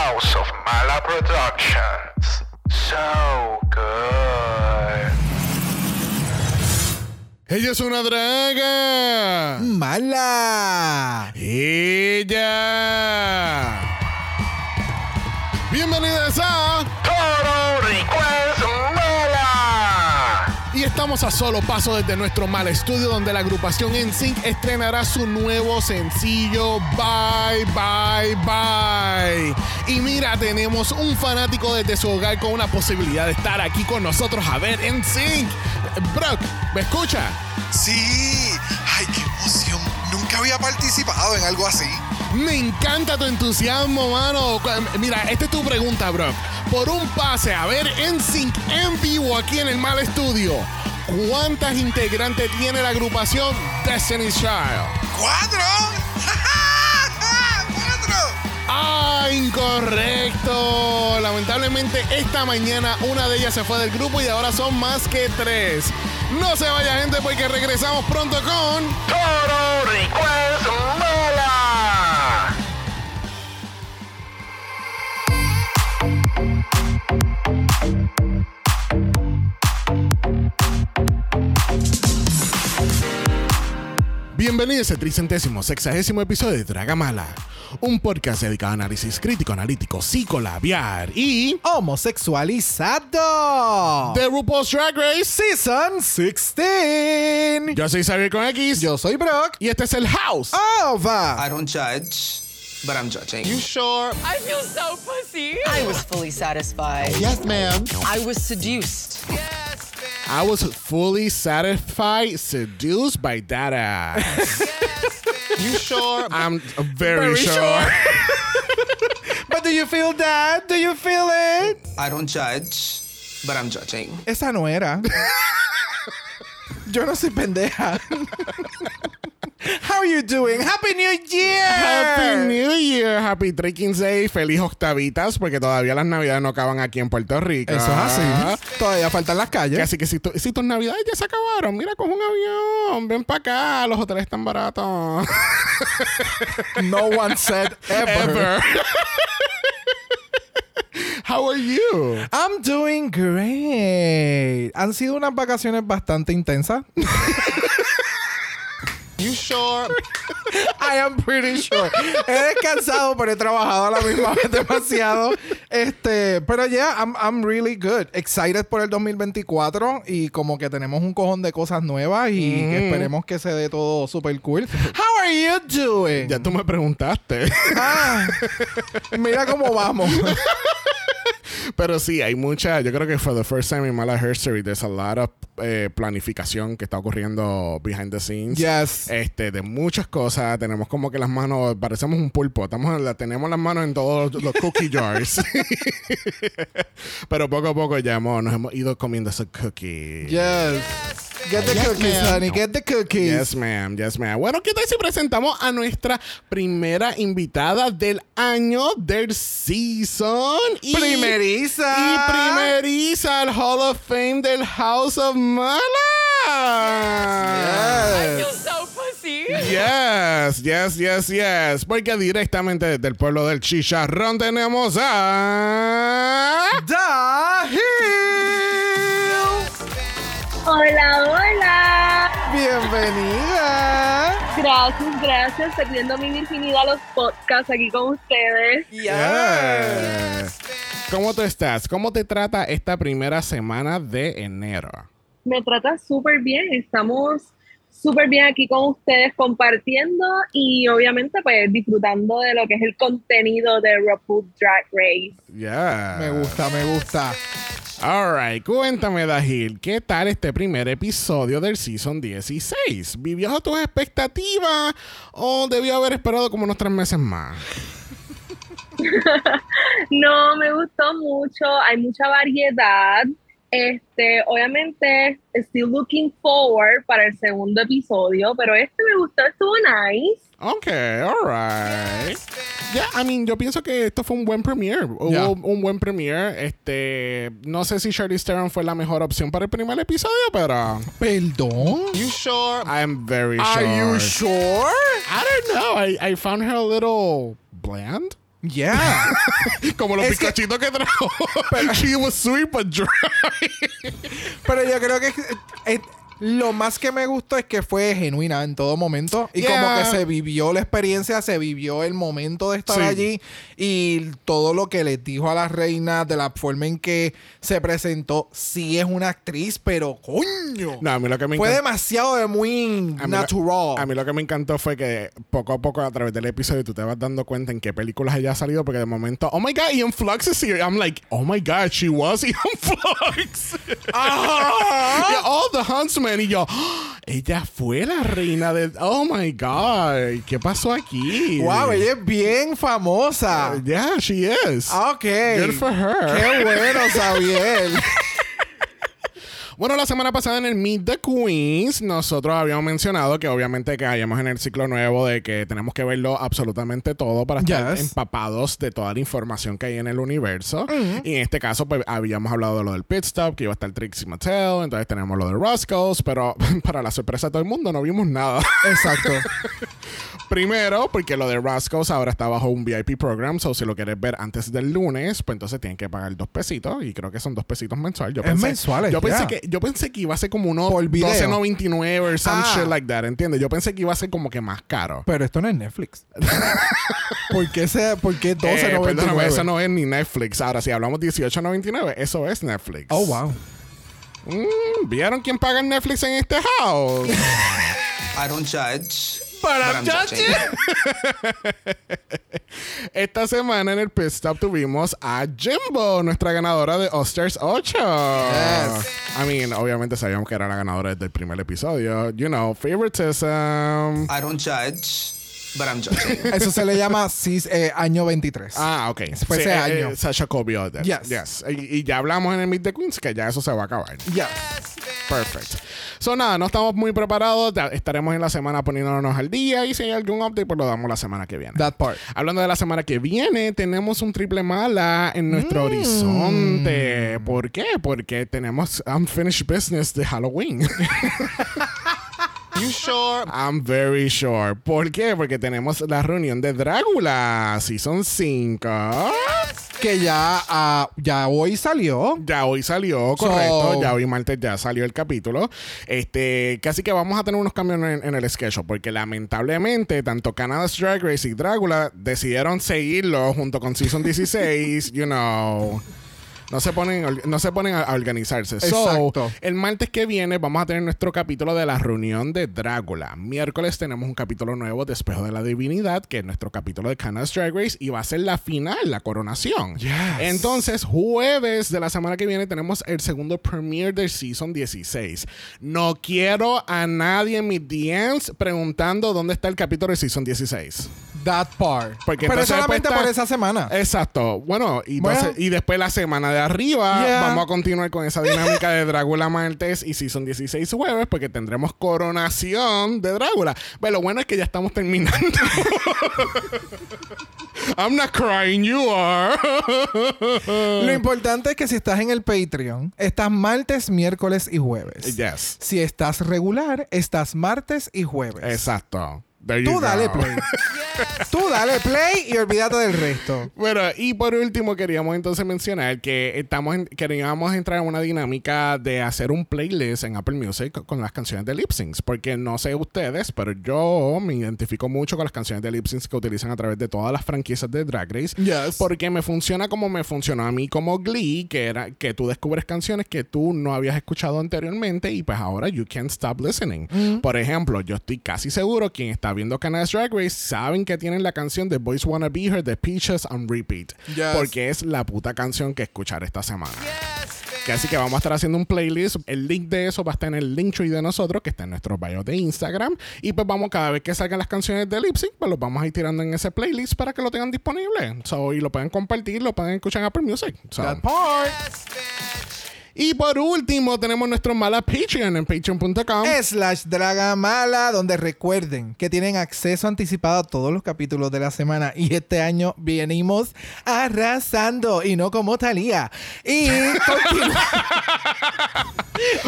House of Mala Productions. So good. Ella es una draga. Mala. Ella. Bienvenidas a Total Request Mala. Y estamos a solo paso desde nuestro mal estudio donde la agrupación NSYNC estrenará su nuevo sencillo Bye Bye Bye. Y mira, tenemos un fanático desde su hogar con una posibilidad de estar aquí con nosotros a ver NSYNC. Brock, ¿me escucha? Sí. Ay, qué emoción. Nunca había participado en algo así. Me encanta tu entusiasmo, mano. Mira, esta es tu pregunta, Brock. Por un pase a ver NSYNC en vivo aquí en el Mal Estudio, ¿cuántas integrantes tiene la agrupación Destiny's Child? ¡Cuatro! ¡Cuatro! Ah, incorrecto. Lamentablemente esta mañana una de ellas se fue del grupo y ahora son más que tres. No se vaya gente porque regresamos pronto con... Total Request Bienvenidos al tricentésimo sexagésimo episodio de Dragamala, un podcast dedicado a análisis crítico, analítico, psicolabiar y Homosexualizado. The RuPaul's Drag Race. Season 16. Yo soy Xavier con X Yo soy Brock. y este es el House. Ova. I don't judge, but I'm judging. sure? I feel so pussy. I was fully satisfied. Yes, ma'am. I was seduced. I was fully satisfied, seduced by that ass. Yes, you sure? I'm very, Very sure. sure. But do you feel that? Do you feel it? I don't judge, but I'm judging. Esa no era. Yo no soy pendeja. How are you doing? Happy New Year. Happy New Year, Happy Trekking Day, feliz octavitas, porque todavía las navidades no acaban aquí en Puerto Rico. Eso es así. Todavía faltan las calles. Así que si, tu- si tus navidades ya se acabaron, mira, coge un avión, ven para acá, los hoteles están baratos. No one said ever. Ever. How are you? I'm doing great. Han sido unas vacaciones bastante intensas. You sure? I am pretty sure. He descansado, pero he trabajado a la misma vez demasiado. Este, pero yeah, I'm, I'm really good. Excited por el 2024 y como que tenemos un cojón de cosas nuevas y que esperemos que se dé todo super cool. How are you doing? Ya tú me preguntaste. Ah, mira cómo vamos. Pero sí, hay mucha. Yo creo que for the first time in Mala history, there's a lot of eh, planificación que está ocurriendo behind the scenes. Yes. Este, de muchas cosas. Tenemos como que las manos, parecemos un pulpo. Estamos en la- tenemos las manos en todos los, los cookie jars. Pero poco a poco ya hemos, nos hemos ido comiendo esos cookies. Yes. Get the Yes, cookies, ma'am. honey. Get the cookies. Yes, ma'am. Yes, ma'am. Bueno, ¿qué tal si presentamos a nuestra primera invitada del año del season? Y, Primeriza. Y primeriza al Hall of Fame del House of Mala. I feel so pussy. Yes, yes, yes, yes. Porque directamente desde el pueblo del Chicharrón tenemos a. The Hill. Hola, hola. Bienvenida. Gracias, gracias. Perdiendo mi virginidad a los podcasts aquí con ustedes. Yes. ¿Cómo tú estás? ¿Cómo te trata esta primera semana de enero? Me trata súper bien. Estamos súper bien aquí con ustedes compartiendo y obviamente pues disfrutando de lo que es el contenido de RuPaul Drag Race. Yeah. Me gusta, me gusta. Alright, cuéntame, Dahil, ¿qué tal este primer episodio del Season 16? ¿Vivió a tus expectativas o debió haber esperado como unos tres meses más? No, me gustó mucho. Hay mucha variedad. Este, obviamente, still looking forward para el segundo episodio, pero este me gustó, estuvo nice. Ok, alright. Ya, I mean, yo pienso que esto fue un buen premiere. Hubo un buen premiere. Este, no sé si Charlize Theron fue la mejor opción para el primer episodio, pero... ¿Perdón? You sure? I'm very Are sure. you sure? I don't know. I, I found her a little bland. Yeah. Como los Es que- bizcochitos que, trajo. She was sweet but dry. Pero yo creo que lo más que me gustó es que fue genuina en todo momento. Y como Yeah. que se vivió la experiencia, se vivió el momento de estar Sí. allí. Y todo lo que les dijo a la reina, de la forma en que se presentó. Sí es una actriz, pero coño. No, a mí lo que me fue demasiado de muy A mí, lo, natural. a mí lo que me encantó fue que poco a poco a través del episodio tú te vas dando cuenta en qué películas ella ha salido porque de momento, oh my god, Ian Flux is here. I'm like, oh my god, she was Ian Flux. Y all the y yo, "Ah, ella fue la reina de, oh my god, ¿qué pasó aquí? wow, ella es bien famosa. Yeah, she is. Ah, ok. Good for her. Qué bueno, Sabiel. Bueno, la semana pasada en el Meet the Queens, nosotros habíamos mencionado que obviamente que hayamos en el ciclo nuevo de que tenemos que verlo absolutamente todo para estar Yes. empapados de toda la información que hay en el universo. Y en este caso, pues habíamos hablado de lo del pit stop, que iba a estar Trixie Mattel, entonces tenemos lo de Roscoe's, pero para la sorpresa de todo el mundo no vimos nada. Exacto. Primero, porque lo de Roscoe's ahora está bajo un VIP program, so si lo quieres ver antes del lunes, pues entonces tienen que pagar dos pesitos y creo que son dos pesitos mensual. Yo Es pensé, mensuales, yo pensé que yo pensé que iba a ser como uno Por video. 12.99 or some Ah. shit like that, ¿entiendes? Yo pensé que iba a ser como que más caro. Pero esto no es Netflix. ¿Por qué, se, por qué Eh, 12.99? perdóname, eso no es ni Netflix. Ahora, si hablamos 18.99, eso es Netflix. Oh, wow. Mm, ¿Vieron quién paga el Netflix en este house? I don't judge. I'm judging. Esta semana en el Pit Stop tuvimos a Jimbo, nuestra ganadora de Osters 8. I mean, obviamente sabíamos que era la ganadora desde el primer episodio. You know, favoritism. I don't judge, but I'm judging. Eso se le llama cis- eh, año 23. Ah, ok. Fue ese año. Sasha Colby Odell. Yes. Yes. Y, y ya hablamos en el Meet the Queens que ya eso se va a acabar. Ya. Perfect. So, nada, no estamos muy preparados. Estaremos en la semana poniéndonos al día. Y si hay algún update, pues lo damos la semana que viene. That part. Hablando de la semana que viene, tenemos un triple mala en nuestro horizonte. ¿Por qué? Porque tenemos unfinished business de Halloween. You sure? I'm very sure. ¿Por qué? Porque tenemos la reunión de Drácula, Season 5. Que ya, ah, ya hoy salió. Ya hoy salió, So- correcto. Ya hoy martes ya salió el capítulo. Este, casi que vamos a tener unos cambios en, en el schedule, porque lamentablemente tanto Canada's Drag Race y Drácula decidieron seguirlo junto con Season 16, you know. No se ponen, no se ponen a, organizarse. Exacto. So, el martes que viene vamos a tener nuestro capítulo de la reunión de Drácula. Miércoles tenemos un capítulo nuevo de Espejo de la Divinidad, que es nuestro capítulo de Canada's Drag Race, y va a ser la final, la coronación. Entonces, jueves de la semana que viene tenemos el segundo premiere del Season 16. No quiero a nadie en mis DMs preguntando dónde está el capítulo del Season 16. That part. Porque Pero solamente está- por esa semana. Exacto. Bueno, y, entonces- Bueno. y después la semana de arriba Yeah. vamos a continuar con esa dinámica de Drácula martes y Season 16 jueves porque tendremos coronación de Drácula. Pero lo bueno es que ya estamos terminando. I'm not crying, you are. Lo importante es que si estás en el Patreon, estás martes, miércoles y jueves. yes. Si estás regular, estás martes y jueves. Exacto. There you Tú dale go. play. Tú dale play y olvídate del resto. Bueno, y por último queríamos entonces mencionar que estamos en- queríamos entrar en una dinámica de hacer un playlist en Apple Music con las canciones de lip syncs, porque no sé ustedes, pero yo me identifico mucho con las canciones de lip syncs que utilizan a través de todas las franquicias de Drag Race, Yes. porque me funciona como me funcionó a mí como Glee, que era que tú descubres canciones que tú no habías escuchado anteriormente y pues ahora you can't stop listening. Por ejemplo, yo estoy casi seguro quien está viendo Canada's Drag Race saben que tienen la canción de Boys Wanna Be Here de Peaches on repeat, Yes. porque es la puta canción que escuchar esta semana. Que así que vamos a estar haciendo un playlist. El link de eso va a estar en el link tree de nosotros, que está en nuestro bio de Instagram. Y pues vamos, cada vez que salgan las canciones de lip sync, pues los vamos a ir tirando en ese playlist para que lo tengan disponible. So, y lo pueden compartir, lo pueden escuchar en Apple Music. So, That part. Y por último, tenemos nuestro mala Patreon en patreon.com. slash Dragamala, donde recuerden que tienen acceso anticipado a todos los capítulos de la semana. Y este año venimos arrasando y no como Talía. Y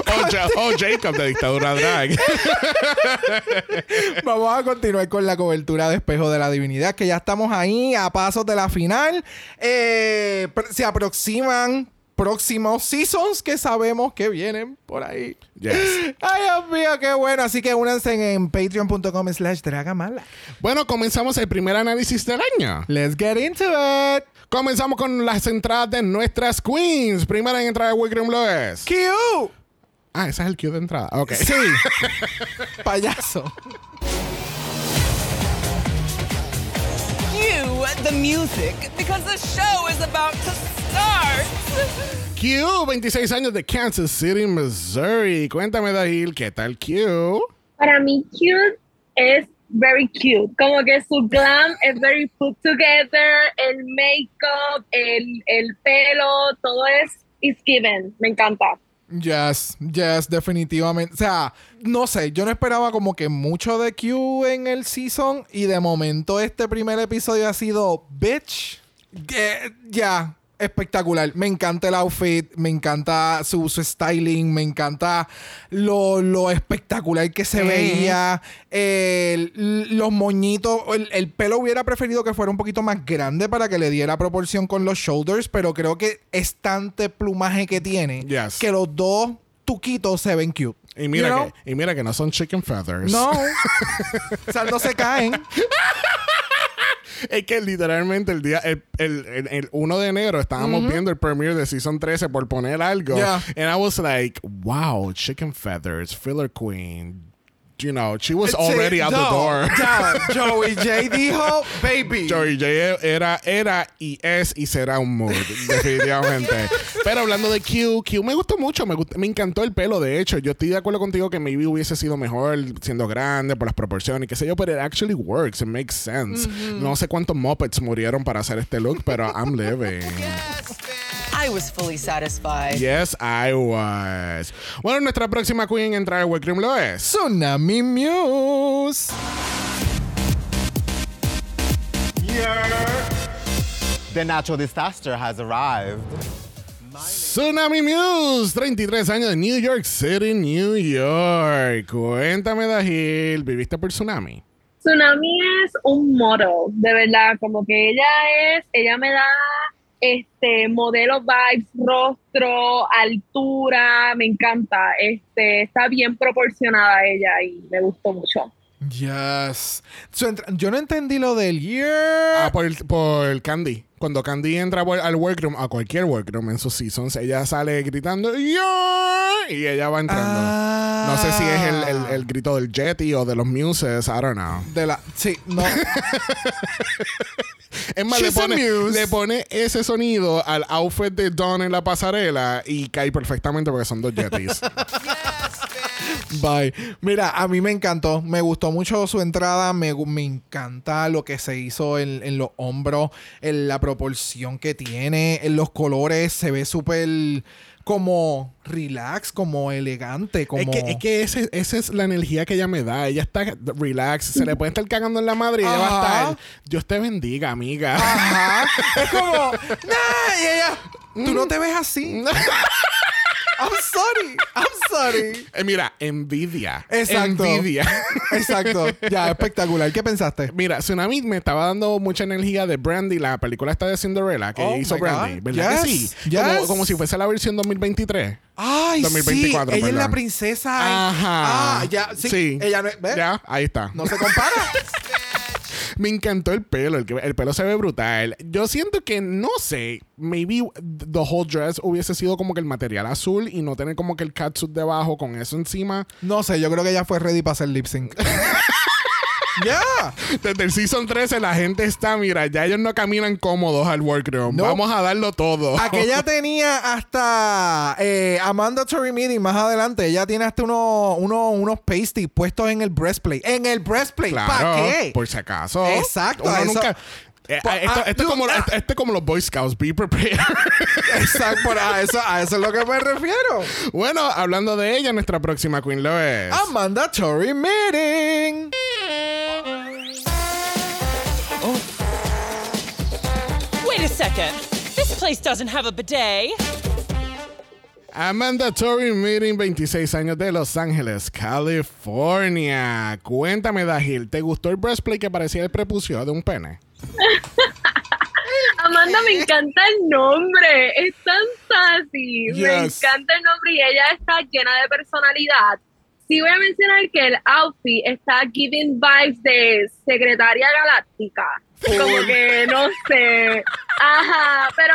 Oh, Ja- Jacob de Dictadura Drag. vamos a continuar con la cobertura de Espejo de la Divinidad, que ya estamos ahí a pasos de la final. Eh, se aproximan próximos seasons que sabemos que vienen por ahí. Yes. Ay, Dios mío, qué bueno. Así que únanse en patreon.com slash dragamala. Bueno, comenzamos el primer análisis del año. Let's get into it. Comenzamos con las entradas de nuestras queens. Primera en entrada de Wickroom lo es. Q. Ah, ese es el cue de entrada. Ok. Sí. Payaso. Cue the music because the show is about to start. Q, 26 años de Kansas City, Missouri. Cuéntame, Dahil, ¿qué tal Q? Para mí, cute es very cute. Como que su glam es very put together. El makeup, el, el pelo, todo es is given. Me encanta. Yes, yes, definitivamente. O sea, no sé, yo no esperaba como que mucho de Q en el season y de momento este primer episodio ha sido bitch. Ya, espectacular. Me encanta el outfit, me encanta su, su styling, me encanta lo, lo espectacular que se veía. El- los moñitos, el, el pelo hubiera preferido que fuera un poquito más grande para que le diera proporción con los shoulders, pero creo que es tanto plumaje que tiene Yes. que los dos tuquitos se ven cute. Y mira, You know? que, y mira que no son chicken feathers. No. o sea, no se caen. Es que literalmente el día, el, el, el- el 1 de enero estábamos viendo el premiere de Season 13 por poner algo. Yeah. And I was like, wow, chicken feathers, filler queen. You know, she was already Sí, out no, the door. Ya, Joey J dijo, baby. Joey J era, era y es y será un mood, definitivamente. Pero hablando de Q, Q me gustó mucho, me, gustó- me encantó el pelo, de hecho. Yo estoy de acuerdo contigo que maybe hubiese sido mejor siendo grande por las proporciones y qué sé yo, pero it actually works, it makes sense. No sé cuántos Muppets murieron para hacer este look, pero I'm living. I was fully satisfied. Yes, I was. Bueno, nuestra próxima queen en entrar al Workroom lo es. Tsunami Muse. The natural disaster has arrived. Tsunami Muse, 33 años de New York City, New York. Cuéntame, Dahil, ¿viviste por Tsunami? Tsunami es un model, de verdad, como que ella es, ella me da este modelo vibes, rostro, altura, me encanta, este, está bien proporcionada ella y me gustó mucho. Yes. Yo no entendí lo del year. Ah, por, el- por Candy. Cuando Candy entra por- al workroom, a cualquier workroom en sus seasons, ella sale gritando "Yeah", y ella va entrando. Ah. No sé si es el, el- el grito del Jetty o de los Muses, I don't know. De la. Sí, no. Es más, le pone, le pone ese sonido al outfit de Dawn en la pasarela y cae perfectamente porque son dos Jetties. Bye. Mira, a mí me encantó. Me gustó mucho su entrada. Me, me encanta lo que se hizo en, en los hombros, en la proporción que tiene, en los colores. Se ve súper como relax, como elegante, como... Es que, es que ese- esa es la energía que ella me da. Ella está relax, se le puede estar cagando en la madre y ella va a Ajá. estar. Dios te bendiga, amiga. Ajá. es como... Nah, y ella... Tú no te ves así. I'm sorry. I'm sorry. Eh, mira, envidia. Exacto. Envidia. Exacto. Ya, espectacular. ¿Qué pensaste? Mira, Tsunami me estaba dando mucha energía de Brandy, la película esta de Cinderella que Oh hizo Brandy. God. ¿Verdad que sí? Como, Yes. como si fuese la versión 2023. Ay, 2024, sí. Ella es la princesa. Ajá. Ah, ya. Sí. Ella no es... ¿ves? Ya, ahí está. No se compara. Me encantó el pelo, el, el pelo se ve brutal. Yo siento que, no sé, maybe the whole dress hubiese sido como que el material azul y no tener como que el catsuit debajo con eso encima. No sé, yo creo que ella fue ready para hacer lip sync. Ya. Desde el season 13 la gente está, mira, ya ellos no caminan cómodos al workroom. No. Vamos a darlo todo. Aquella tenía hasta eh, a mandatory meeting más adelante. Ella tiene hasta unos uno, unos pasties puestos en el breastplate. En el breastplate. Claro, ¿Para qué? Por si acaso. Exacto, Uno eso- nunca. Eh, esto, ah, esto es como, ah. esto, esto es como los Boy Scouts, be prepared. Exacto, por- a eso, a eso es lo que me refiero. bueno, hablando de ella, nuestra próxima queen lo es. A mandatory meeting. Wait a second. This place doesn't have a bidet. A mandatory meeting 26 años de Los Ángeles, California. Cuéntame, Dajil, ¿te gustó el breastplate que parecía el prepucio de un pene? Amanda, me encanta el nombre. Es tan sassy. Me encanta el nombre y ella está llena de personalidad. Sí voy a mencionar que el outfit está giving vibes de secretaria galáctica. Como que, no sé. Ajá, pero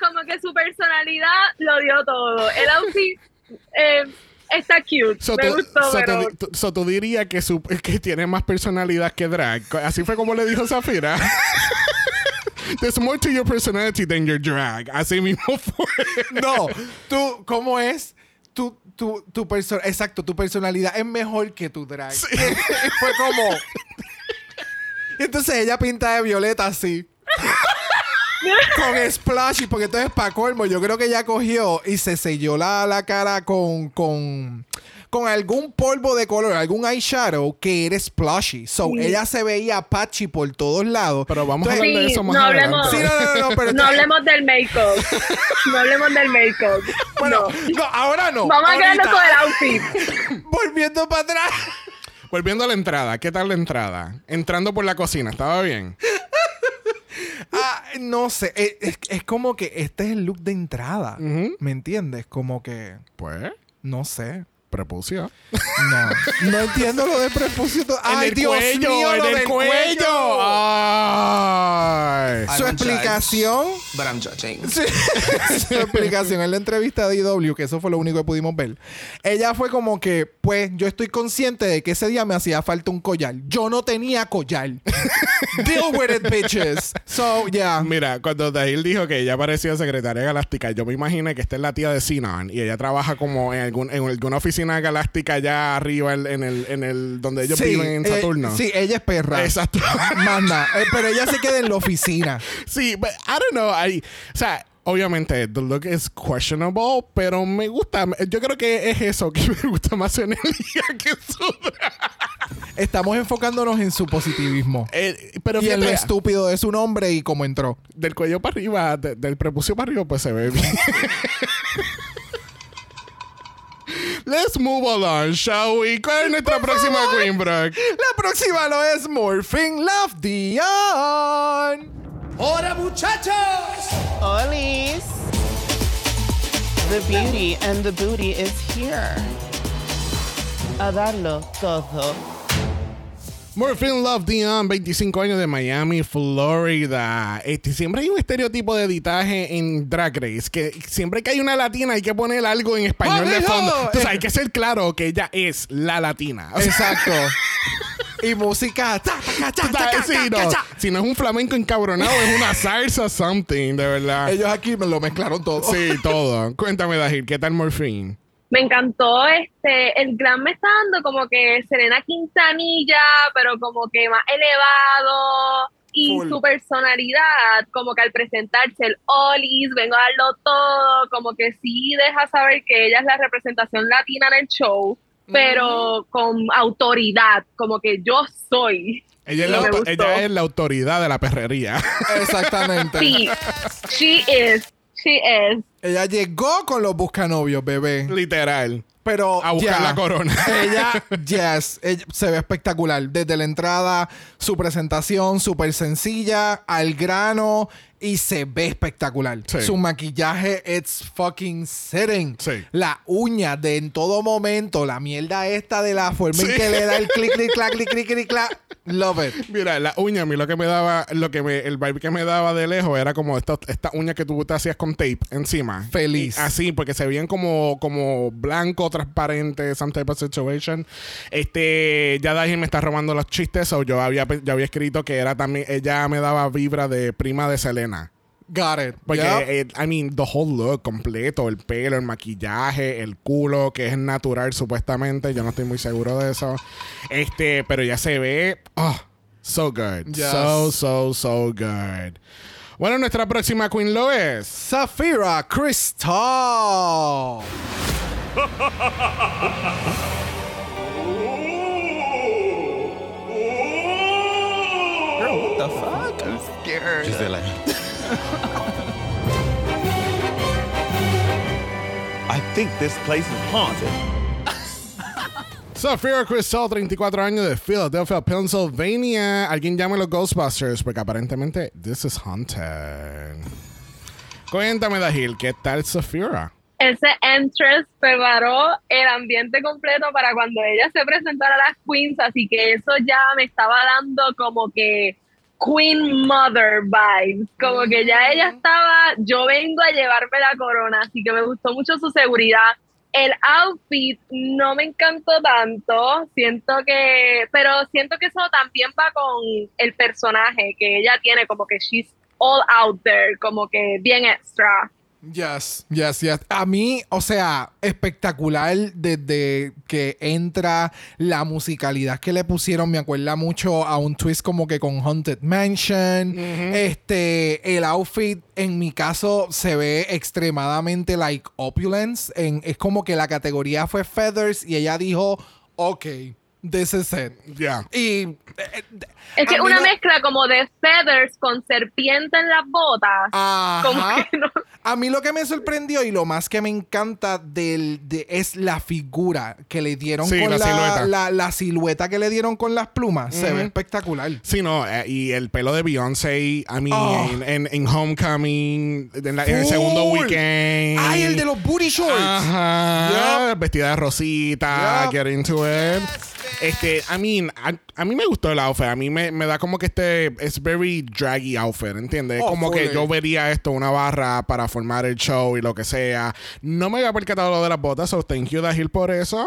como que su personalidad lo dio todo. El outfit eh, está cute. So, me tú, gustó, so, pero... tú, tú- so, tú dirías que, su- que tiene más personalidad que drag. Así fue como le dijo Zafira. There's more to your personality than your drag. Así mismo fue. No, tú, ¿cómo es? Tu, tu, tu perso- exacto, tu personalidad es mejor que tu drag. Fue como. Y entonces ella pinta de violeta así. con splashy, porque entonces para colmo, yo creo que ella cogió y se selló la, la cara con, con, con algún polvo de color, algún eyeshadow que era splashy. So ella se veía patchy por todos lados. Pero vamos a Entonces- hablar de Sí, eso más no adelante. hablemos- Sí, no, no, no, pero No entonces- hablemos del make-up. No hablemos del make-up. Bueno, No. no, ahora no. Vamos a quedarnos con el outfit. Volviendo para atrás. Volviendo a la entrada, ¿qué tal la entrada? Entrando por la cocina, ¿estaba bien? Ah, no sé, es, es- es como que este es el look de entrada. ¿Me entiendes? Como que, Pues, no sé. Prepucio. No, no entiendo lo de prepucio. Ay, en el Dios cuello, mío, en lo el del cuello. Ay. Su judge, explicación, but I'm judging. su, su explicación en la entrevista de IW, que eso fue lo único que pudimos ver. Ella fue como que, pues, yo estoy consciente de que ese día me hacía falta un collar. Yo no tenía collar. Deal with it, bitches. So, yeah. Mira, cuando Dahil dijo que ella parecía secretaria galáctica, yo me imaginé que esta es la tía de Sinan y ella trabaja como en, algún, en alguna oficina galáctica allá arriba en, en el, en el donde ellos Sí, viven en eh, Saturno. sí, ella es perra. Exacto. Manda. Eh, pero ella se queda en la oficina. Sí, but I don't know. I, o sea, obviamente, the look is questionable, pero me gusta. Yo creo que es eso que me gusta más su energía que su. Estamos enfocándonos en su positivismo. Eh, pero y en lo estúpido de su nombre y cómo entró. del cuello para arriba, de- del prepucio para arriba, pues se ve bien. Let's move along, shall we? ¿Cuál es nuestra próxima Queen, Brock? La próxima lo es Morphing Love Dion. ¡Hola, muchachos! Olis. The beauty and the booty is here. A darlo todo. Morphine Love Dion, 25 años de Miami, Florida. Este, siempre hay un estereotipo de editaje en Drag Race, que siempre que hay una latina hay que poner algo en español de fondo. Entonces hay que ser claro que ella es la latina. O sea, Exacto. y música. no, si no es un flamenco encabronado, es una salsa something, de verdad. Ellos aquí me lo mezclaron todo. Sí, todo. Cuéntame, Dajil, ¿qué tal Morphine? Me encantó este, el glam me está dando como que Serena Quintanilla, pero como que más elevado y Full. su personalidad, como que al presentarse el Olis, vengo a darlo todo, como que sí deja saber que ella es la representación latina en el show, pero con autoridad, como que yo soy. Ella es, la, ella es la autoridad de la perrería. Exactamente. Sí, she is, she is. Ella llegó con los buscanovios, bebé. Literal. Pero A buscar la corona. Ella, yes, ella se ve espectacular. Desde la entrada, su presentación súper sencilla, al grano y se ve espectacular. Sí. Su maquillaje, it's fucking sitting. Sí. La uña de en todo momento, la mierda esta de la forma en Sí. que le da el clic, clic, clac, clic, clic, clic, clac. Love it. Mira, la uña, a mí lo que me daba, lo que me, el vibe que me daba de lejos era como esta, esta uña que tú te hacías con tape encima. Feliz. Y así, porque se veían como, como blanco, transparente, some type of situation. Este, ya Daji me está robando los chistes, o yo había, yo había escrito que era también, ella me daba vibra de prima de Selena. Got it. Porque, Yep. eh, I mean, the whole look completo, el pelo, el maquillaje, el culo, que es natural supuestamente. Yo no estoy muy seguro de eso. Este, pero ya se ve. ah, So good. Yes. So, so, so good. Bueno, nuestra próxima queen lo es. Safira Crystal. Girl, what the fuck? I'm scared. She's like. I think this place is haunted. Safira Crystal, 34 años de Philadelphia, Pennsylvania. Alguien llame a los Ghostbusters porque aparentemente this is haunted. Cuéntame, Dahil, ¿qué tal Safira? Ese entrance preparó el ambiente completo para cuando ella se presentara a las queens, así que eso ya me estaba dando como que Queen Mother vibes, como que ya ella estaba, yo vengo a llevarme la corona, así que me gustó mucho su seguridad. El outfit no me encantó tanto, siento que, pero siento que eso también va con el personaje que ella tiene, como que she's all out there, como que bien extra. Yes, yes, yes. A mí, o sea, espectacular desde que entra la musicalidad que le pusieron. Me acuerda mucho a un twist como que con Haunted Mansion. Este, el outfit en mi caso se ve extremadamente like opulence. En, es como que la categoría fue feathers y ella dijo, ok, this is it. Ya. Y eh, Es que una no- mezcla como de feathers con serpiente en las botas. Como Ajá. que no- A mí lo que me sorprendió y lo más que me encanta del, de, es la figura que le dieron Sí, con la la, silueta. la- la silueta que le dieron con las plumas. Se ve espectacular. Sí, no, eh, y el pelo de Beyoncé, a mí, Oh. en, en- en Homecoming, en, la- en el segundo weekend. ¡Ay, el de los booty shorts! Ajá, vestida de rosita, get into it. Este, I mean, a, a mí me gustó el outfit. A mí me, me da como que este es very draggy outfit, ¿entiendes? Oh, como que fully. yo vería esto, una barra para formar el show y lo que sea. No me había percatado lo de las botas, so thank you, Dahil, por eso.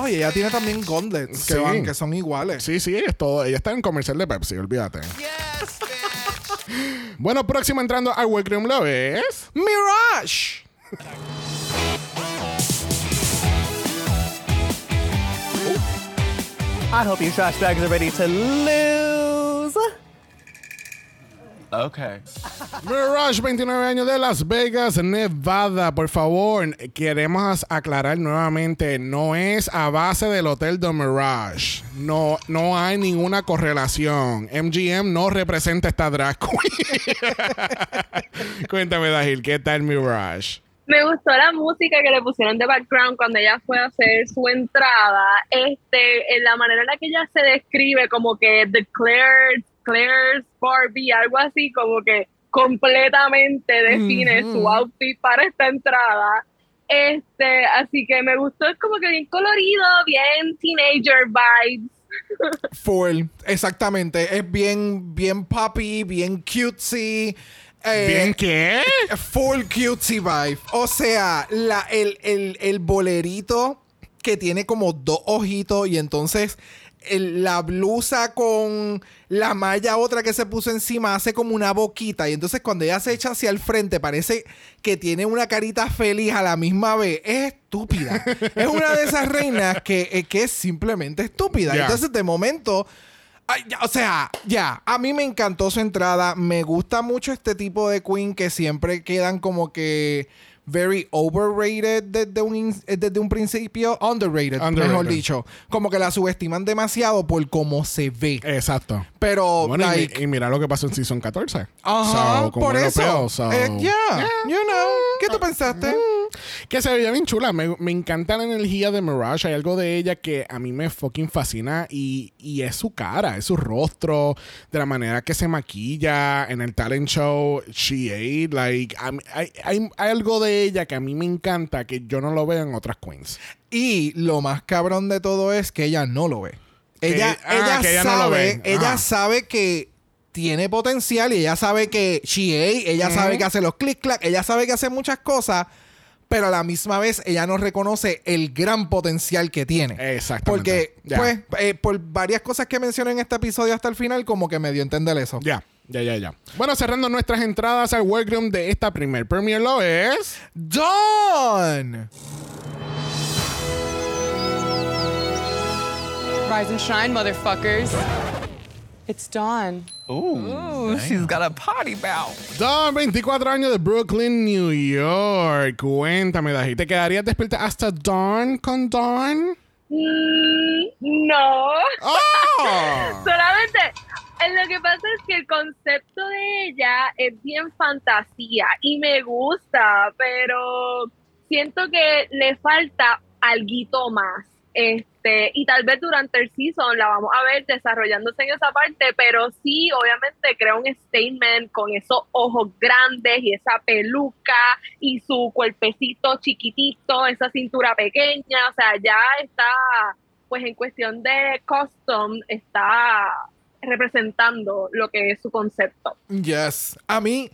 Oh, y ella tiene también gauntlets que, Sí. van, que son iguales. Sí, sí, es todo. Ella está en comercial de Pepsi, olvídate. bueno, próximo entrando al Workroom lo es. Mirage. I hope you trash bags are ready to lose. Okay. Mirage, 29 años de Las Vegas, Nevada. Por favor, queremos aclarar nuevamente, no es a base del Hotel de Mirage. No, no hay ninguna correlación. MGM no representa esta drag queen. Cuéntame, Dahil, ¿qué tal Mirage? Me gustó la música que le pusieron de background cuando ella fue a hacer su entrada. Este, en la manera en la que ella se describe, como que The Claire's, Claire's Barbie, algo así, como que completamente define su outfit para esta entrada. Este, así que me gustó, es como que bien colorido, bien teenager vibes. Full. Exactamente. Es bien, bien poppy, bien cutesy. Eh, ¿Bien qué? Full cutesy vibe. O sea, la, el, el, el bolerito que tiene como dos ojitos y entonces el- la blusa con la malla otra que se puso encima hace como una boquita y entonces cuando ella se echa hacia el frente parece que tiene una carita feliz a la misma vez. Es estúpida. es una de esas reinas que, eh, que es simplemente estúpida. Ya. Entonces de momento... Ay, ya, o sea, ya, a mí me encantó su entrada. Me gusta mucho este tipo de queen que siempre quedan como que very overrated desde un, eh, desde un principio. Underrated, Underrated. mejor dicho. Como que la subestiman demasiado por cómo se ve. Exacto. Pero, Bueno, y like, y, mira lo que pasó en Season 14. ajá, So, por eso. so- Eh, yeah, you know. ¿Qué tú pensaste? Que se veía bien chula. Me, me encanta la energía de Mirage. Hay algo de ella que a mí me fucking fascina. Y, y es su cara, es su rostro, de la manera que se maquilla en el talent show. She ate. Like, hay, hay- hay algo de ella que a mí me encanta que yo no lo veo en otras queens. Y lo más cabrón de todo es que ella no lo ve. Ella, ah, ella que ella no sabe, lo ve. ella sabe que tiene potencial y ella sabe que she ate, ella sabe que hace los click clack, ella sabe que hace muchas cosas, pero a la misma vez ella no reconoce el gran potencial que tiene. Exactamente. Porque, Ya. pues, eh, por varias cosas que mencioné en este episodio hasta el final, como que me dio a entender eso. Ya, ya, ya, ya. Bueno, cerrando nuestras entradas al workroom de esta primer premiere lo es. Dawn. Rise and shine, motherfuckers. It's Dawn. Ooh. Ooh, she's got a party belt. Dawn, 24 años de Brooklyn, New York. Cuéntame, Daji, ¿te quedarías despierta hasta Dawn con Dawn? Mm, no. ¡Oh! Solamente, eh, lo que pasa es que el concepto de ella es bien fantasía y me gusta, pero siento que le falta algo más. Este, y tal vez durante el season la vamos a ver desarrollándose en esa parte, pero sí, obviamente crea un statement con esos ojos grandes y esa peluca y su cuerpecito chiquitito, esa cintura pequeña, o sea, ya está, pues en cuestión de custom, está representando lo que es su concepto. Yes. A mí,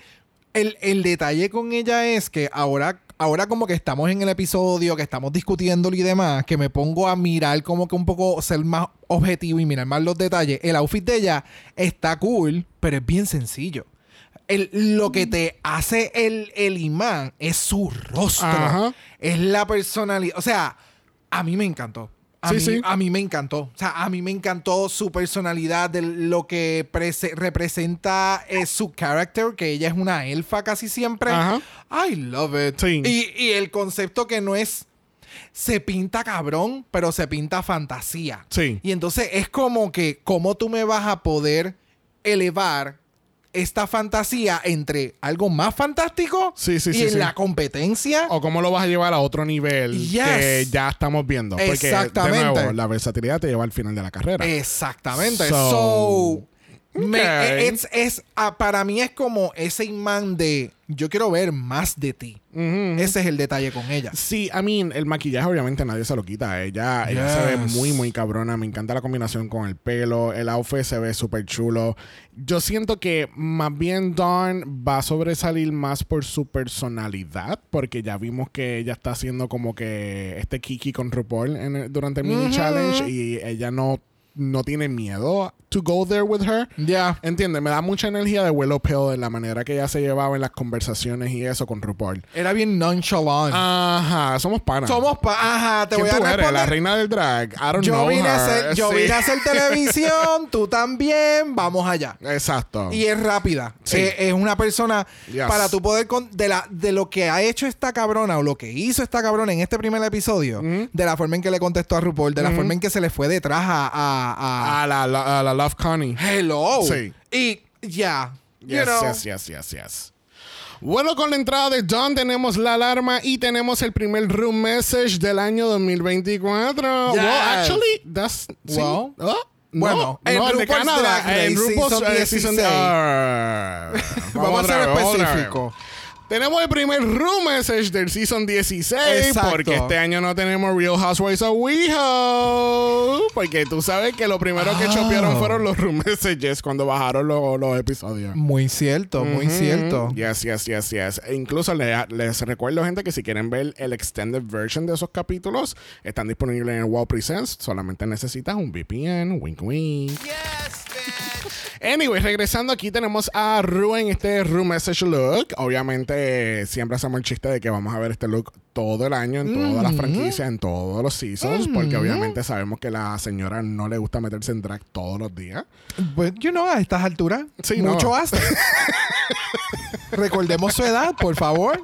el, el detalle con ella es que ahora, ahora como que estamos en el episodio, que estamos discutiéndolo y demás, que me pongo a mirar como que un poco ser más objetivo y mirar más los detalles. El outfit de ella está cool, pero es bien sencillo. El- lo que te hace el, el imán es su rostro. Ajá. Es la personalidad. O sea, a mí me encantó. A, Sí, mí, sí. a mí me encantó. O sea, a mí me encantó su personalidad, de lo que prese- representa eh, su character, que ella es una elfa casi siempre. Ajá. I love it. Sí. Y, y el concepto que no es. Se pinta cabrón, pero se pinta fantasía. Sí. Y entonces es como que, ¿cómo tú me vas a poder elevar esta fantasía entre algo más fantástico Sí, sí, y sí, en sí. la competencia? ¿O cómo lo vas a llevar a otro nivel Yes. que ya estamos viendo? Porque, Exactamente. de nuevo, la versatilidad te lleva al final de la carrera. Exactamente. So- So, me- Ok. es, es- ah, para mí es como ese imán de yo quiero ver más de ti. Ese es el detalle con ella. Sí, I mean, el maquillaje obviamente nadie se lo quita. Ella, ella se ve Yes. muy, muy cabrona. Me encanta la combinación con el pelo. El outfit se ve súper chulo. Yo siento que más bien Dawn va a sobresalir más por su personalidad, porque ya vimos que ella está haciendo como que este kiki con RuPaul en el- durante el mini challenge y ella no, no tiene miedo to go there with her. Ya. Entiende, me da mucha energía de Willow Pill en la manera que ella se llevaba en las conversaciones y eso con RuPaul. Era bien nonchalant. Ajá, somos panas. Somos pa ajá, te ¿Quién voy a tú eres? responder. La reina del drag. I don't yo know vine, a her. hacer, yo Sí. vine a hacer televisión, tú también, vamos allá. Exacto. Y es rápida. Sí. Eh, es una persona Yes. para tu poder con, de la de lo que ha hecho esta cabrona o lo que hizo esta cabrona en este primer episodio, de la forma en que le contestó a RuPaul, de la forma en que se le fue detrás a, a, a- a la, la- a la Love Connie. Hello. Sí. Y ya. you Yes, know, yes, yes, yes, yes. Bueno, con la entrada de Dawn tenemos la alarma y tenemos el primer room message del año 2024. Yes. Well, actually, that's... sí. Well, Oh, bueno, no, en no, el de Canadá. Race, En RuPaul's season eh, season 16. Ah, Vamos a otra ser específico. Tenemos el primer room message del season 16 Exacto. porque este año no tenemos Real Housewives of WeHo. Porque tú sabes que lo primero que Ah. chopearon fueron los room messages cuando bajaron los, los episodios. Muy cierto, muy cierto. Yes, yes, yes, yes. E incluso le- les recuerdo, gente, que si quieren ver el extended version de esos capítulos, están disponibles en el Wow Presents. Solamente necesitas un VPN, wink wink. Anyway, regresando aquí tenemos a Ru en este Room Message Look. Obviamente, siempre hacemos el chiste de que vamos a ver este look todo el año, en todas las franquicias, en todos los seasons, porque obviamente sabemos que la señora no le gusta meterse en drag todos los días. Pues, you know, a estas alturas, Sí, mucho no. hace. Recordemos su edad, por favor.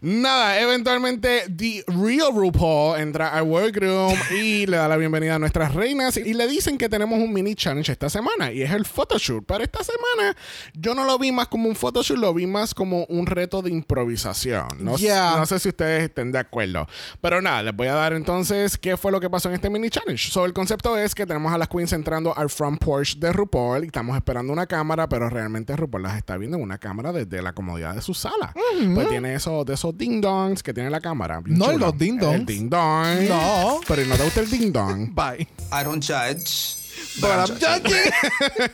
Nada, eventualmente The Real RuPaul entra al workroom y le da la bienvenida a nuestras reinas y le dicen que tenemos un mini challenge esta semana y es el photoshoot. Pero esta semana yo no lo vi más como un photoshoot, lo vi más como un reto de improvisación. No, Yeah. no sé si ustedes estén de acuerdo. Pero nada, les voy a dar entonces qué fue lo que pasó en este mini challenge. So, el concepto es que tenemos a las queens entrando al front porch de RuPaul y estamos esperando una cámara, pero realmente RuPaul las está viendo en una cámara desde la comodidad de su sala. Pues tiene eso, de esos ding dongs que tiene la cámara. No, chulo. los ding dongs. El ding dong. No. Pero ¿no te gusta el ding dong? Bye. I don't judge. But I'm judging.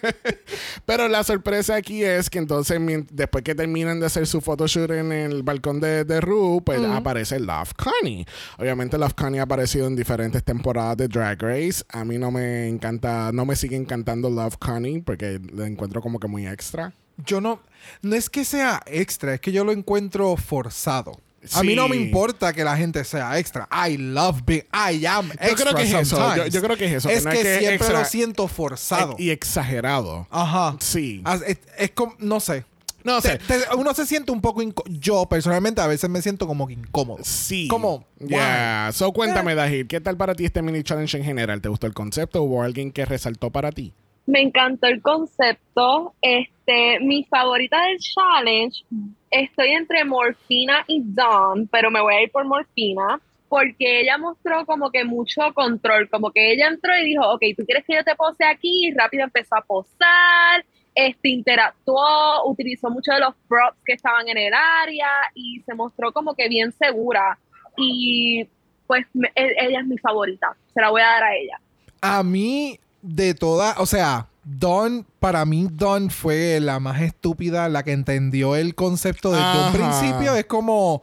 Pero la sorpresa aquí es que entonces, después que terminan de hacer su photoshoot en el balcón de, de Ru, pues aparece Love Connie. Obviamente, Love Connie ha aparecido en diferentes temporadas de Drag Race. A mí no me encanta, no me sigue encantando Love Connie porque la encuentro como que muy extra. Yo no. No es que sea extra, es que yo lo encuentro forzado. A mí no me Sí. importa que la gente sea extra. I love being. I am extra Yo creo que es eso. Yo, yo creo que es eso. Es no que, siempre extra- lo siento forzado. y exagerado. Ajá. Sí. Ah, Es, es como, no sé. No sé. Te- te- uno se siente un poco Yo personalmente a veces me siento como que incómodo. Sí. Como, Yeah. So, cuéntame, Dahil, ¿qué tal para ti este mini challenge en general? ¿Te gustó el concepto? ¿Hubo alguien que resaltó para ti? Me encantó el concepto. Este, mi favorita del challenge, estoy entre Morfina y Dawn, pero me voy a ir por Morfina porque ella mostró como que mucho control, como que ella entró y dijo, ok, tú quieres que yo te pose aquí, y rápido empezó a posar, este, interactuó, utilizó mucho de los props que estaban en el área y se mostró como que bien segura. Y pues e- ella es mi favorita, se la voy a dar a ella. A mí, de todas, o sea, Dawn, para mí, Dawn fue la más estúpida, la que entendió el concepto desde Ajá. un principio. Es como.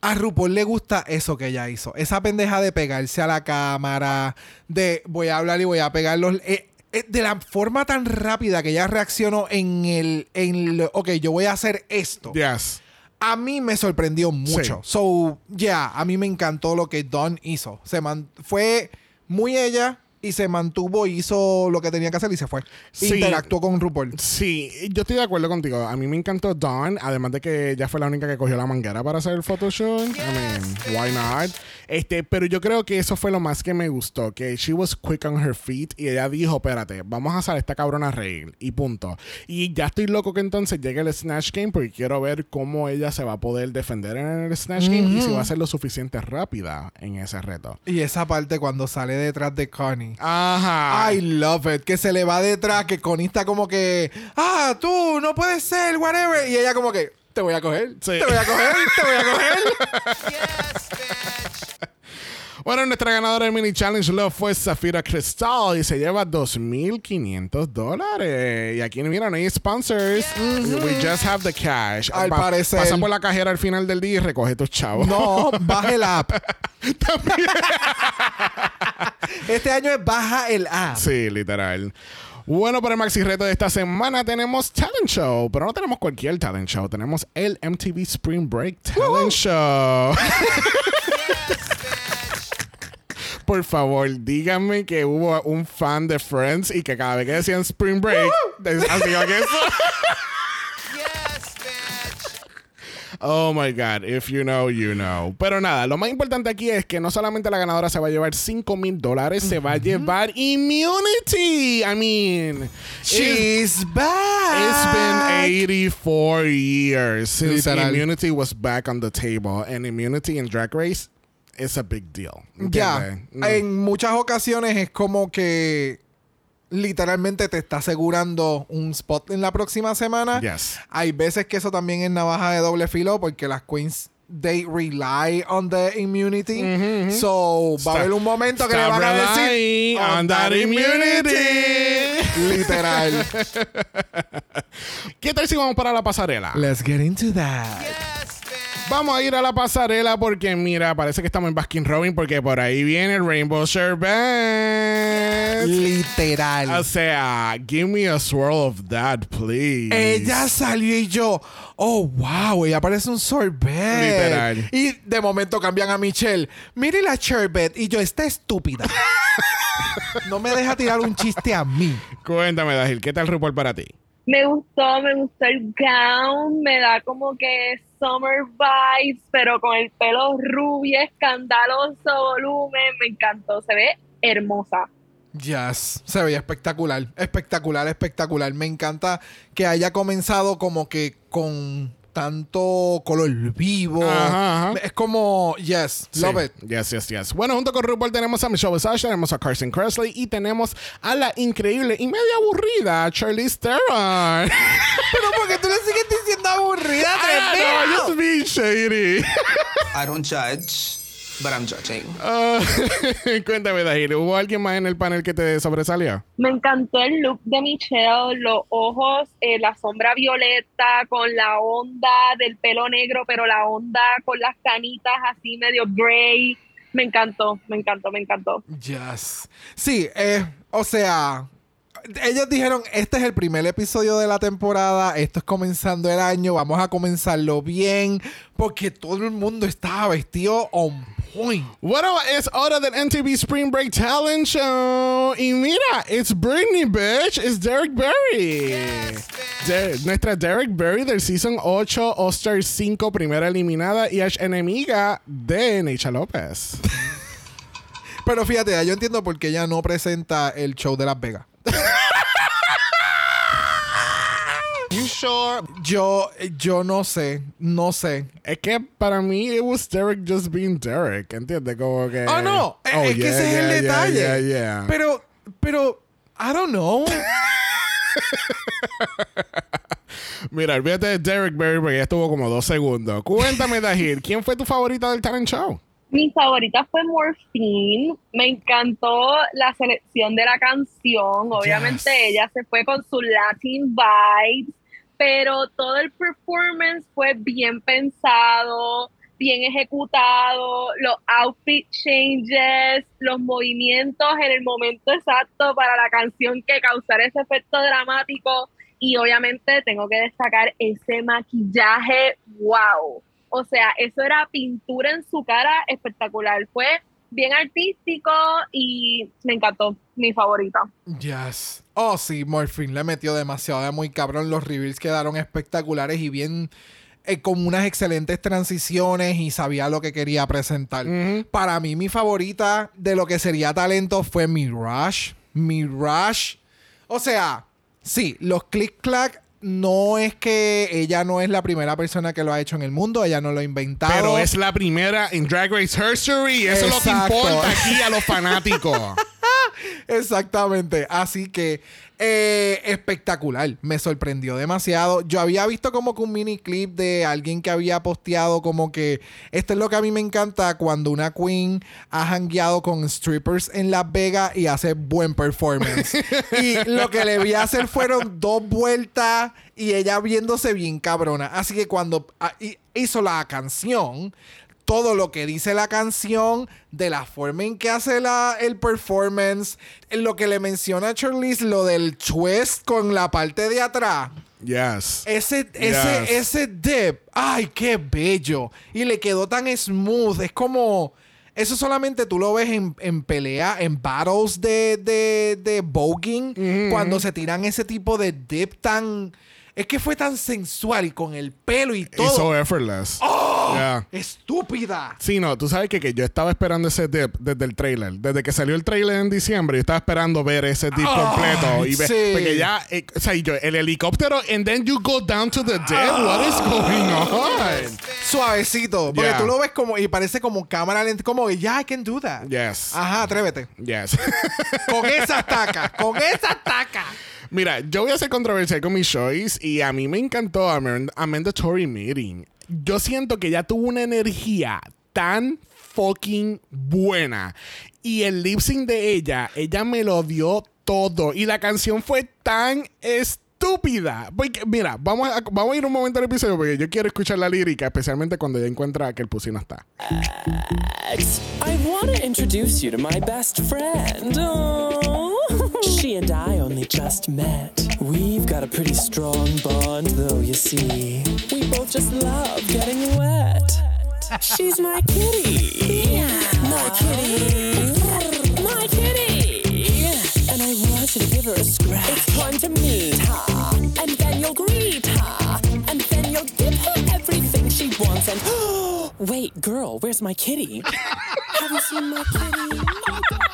A RuPaul le gusta eso que ella hizo. Esa pendeja de pegarse a la cámara, de voy a hablar y voy a pegarlos. eh, eh, de la forma tan rápida que ella reaccionó en el. En ok, yo voy a hacer esto. Yes. A mí me sorprendió mucho. So, yeah, a mí me encantó lo que Dawn hizo. Se man- fue muy ella y se mantuvo, hizo lo que tenía que hacer y se fue. Sí. Interactuó con RuPaul. Sí, yo estoy de acuerdo contigo. A mí me encantó Dawn, además de que ella fue la única que cogió la manguera para hacer el photoshoot. I mean, why not? Este, pero yo creo que eso fue lo más que me gustó, que she was quick on her feet y ella dijo, espérate, vamos a hacer esta cabrona a reír y punto. Y ya estoy loco que entonces llegue el Snatch Game porque quiero ver cómo ella se va a poder defender en el Snatch Game y si va a ser lo suficiente rápida en ese reto. Y esa parte cuando sale detrás de Connie. Ajá. I love it. Que se le va detrás, que Connie está como que, ah, tú, no puedes ser, whatever. Y ella como que, te voy a coger, Sí. te voy a coger, te voy a coger. Bueno, nuestra ganadora del mini challenge Love fue Zafira Cristal y se lleva 2.500 dólares. Y aquí, mira, no hay sponsors. We just have the cash. Al parecer. Pasa por la cajera al final del día y recoge tus chavos. No, baja el app. este año es baja el app. Sí, literal. Bueno, para el maxi reto de esta semana tenemos Talent Show, pero no tenemos cualquier Talent Show, tenemos el MTV Spring Break Talent Show. Por favor, díganme que hubo un fan de Friends y que cada vez que decían Spring Break, hacían eso. Oh my God, if you know, you know. Pero nada, lo más importante aquí es que no solamente la ganadora se va a llevar 5 mil dólares, se va a llevar immunity. I mean, She's back. it's been 84 years since Literal. immunity was back on the table, and immunity in Drag Race is a big deal. Ya. No. en muchas ocasiones es como que literalmente te está asegurando un spot en la próxima semana. Yes. Hay veces que eso también es navaja de doble filo porque las queens they rely on the immunity. So, va a haber un momento que le van a decir on that immunity. Literal. ¿Qué tal si vamos para la pasarela? Let's get into that. Vamos a ir a la pasarela porque, mira, parece que estamos en Baskin Robin porque por ahí viene el Rainbow Sherbet. Literal. O sea, give me a swirl of that, please. Ella salió y yo, oh wow, ella parece un sorbet. Literal. Y de momento cambian a Michelle. Mire la sherbet. Y yo, está estúpida. no me deja tirar un chiste a mí. Cuéntame, Dajil, ¿qué tal RuPaul para ti? Me gustó, me gustó el gown, me da como que summer vibes, pero con el pelo rubio, escandaloso, volumen, me encantó, se ve hermosa. Yes, se veía espectacular, espectacular, espectacular. Me encanta que haya comenzado como que con tanto color vivo. Ajá, ajá. Es como, yes, love Sí. it. Yes, yes, yes. Bueno, junto con RuPaul tenemos a Michelle Visage, tenemos a Carson Kressley y tenemos a la increíble y media aburrida Charlize Theron. Pero porque tú le sigues diciendo aburrida, Ah, no, just being shady. I don't judge, but I'm judging. Ah, cuéntame, Dahil, ¿hubo alguien más en el panel que te sobresalió? Me encantó el look de Michelle, los ojos, eh, la sombra violeta con la onda del pelo negro, pero la onda con las canitas así medio gray. Me encantó, me encantó, me encantó. Yes. Sí, eh, o sea, ellos dijeron, este es el primer episodio de la temporada, esto es comenzando el año, vamos a comenzarlo bien, porque todo el mundo estaba vestido on point. Bueno, es hora del MTV Spring Break Talent Show. Y mira, it's Britney, bitch. It's Derek Berry. De- nuestra Derek Berry del Season 8, All-Star 5, primera eliminada y es enemiga de Neisha López. Pero fíjate, yo entiendo por qué ella no presenta el show de Las Vegas. You sure? Yo, yo no sé, no sé. Es que para mí, it was Derek just being Derek. ¿Entiendes? Como que. Oh, no, Oh, es que yeah, ese es el yeah, detalle. yeah, yeah, yeah. Pero, pero, I don't know. Mira, olvídate de Derek Berry porque ya estuvo como dos segundos. Cuéntame, Dahil, ¿quién fue tu favorita del talent show? Mi favorita fue Morphine. Me encantó la selección de la canción. Obviamente Yes. ella se fue con su Latin vibes, pero todo el performance fue bien pensado, bien ejecutado, los outfit changes, los movimientos en el momento exacto para la canción que causara ese efecto dramático. Y obviamente tengo que destacar ese maquillaje, wow. O sea, eso era pintura en su cara espectacular. Fue bien artístico y me encantó. Mi favorita. Yes. Oh, sí, Morphine le metió demasiado de muy cabrón. Los reveals quedaron espectaculares y bien eh, con unas excelentes transiciones y sabía lo que quería presentar. Para mí, mi favorita de lo que sería talento fue Mirage. Mirage. O sea, sí, los click clack no es que ella no es la primera persona que lo ha hecho en el mundo, ella no lo ha inventado. Pero es la primera en Drag Race History. Eso es lo que importa aquí a los fanáticos. Exactamente. Así que eh, espectacular. Me sorprendió demasiado. Yo había visto como que un mini clip de alguien que había posteado como que esto es lo que a mí me encanta cuando una queen ha hangueado con strippers en Las Vegas y hace buen performance. y lo que le vi hacer fueron dos vueltas y ella viéndose bien cabrona. Así que cuando ah, hi- hizo la canción, todo lo que dice la canción, de la forma en que hace la, el performance, en lo que le menciona a Charlize, lo del twist con la parte de atrás. Yes. Ese, Yes. ese, ese dip, ay, qué bello. Y le quedó tan smooth. Es como. Eso solamente tú lo ves en, en pelea, en battles de, de, de voguing, cuando se tiran ese tipo de dip tan. Es que fue tan sensual y con el pelo y todo. so effortless. Yeah. Estúpida. Sí, no, tú sabes que, que yo estaba esperando ese dip desde el trailer. Desde que salió el trailer en diciembre, yo estaba esperando ver ese dip completo. Y ver, sí. Porque ya, eh, o sea, y yo, el helicóptero, and then you go down to the dip. What is going on? Suavecito. Porque Yeah. tú lo ves como. Y parece como cámara lenta. Como, ya, I can do that. Yes. Ajá, atrévete. Yes. Con esa taca. con esa taca. Mira, yo voy a ser controversial con mis choice y a mí me encantó a Man- Mandatory Meeting. Yo siento que ella tuvo una energía tan fucking buena y el lip sync de ella, ella me lo dio todo y la canción fue tan estúpida. Porque, mira, vamos a, vamos a ir un momento al episodio porque yo quiero escuchar la lírica, especialmente cuando ella encuentra que el pussy no está. I want to introduce you to my best friend. Oh. She and I only just met. We've got a pretty strong bond, though, you see. We both just love getting wet. She's my kitty. My kitty. My kitty. And I want you to give her a scratch. It's time to meet her. And then you'll greet her. And then you'll give her everything she wants. And wait, girl, where's my kitty? Have you seen my kitty? Oh,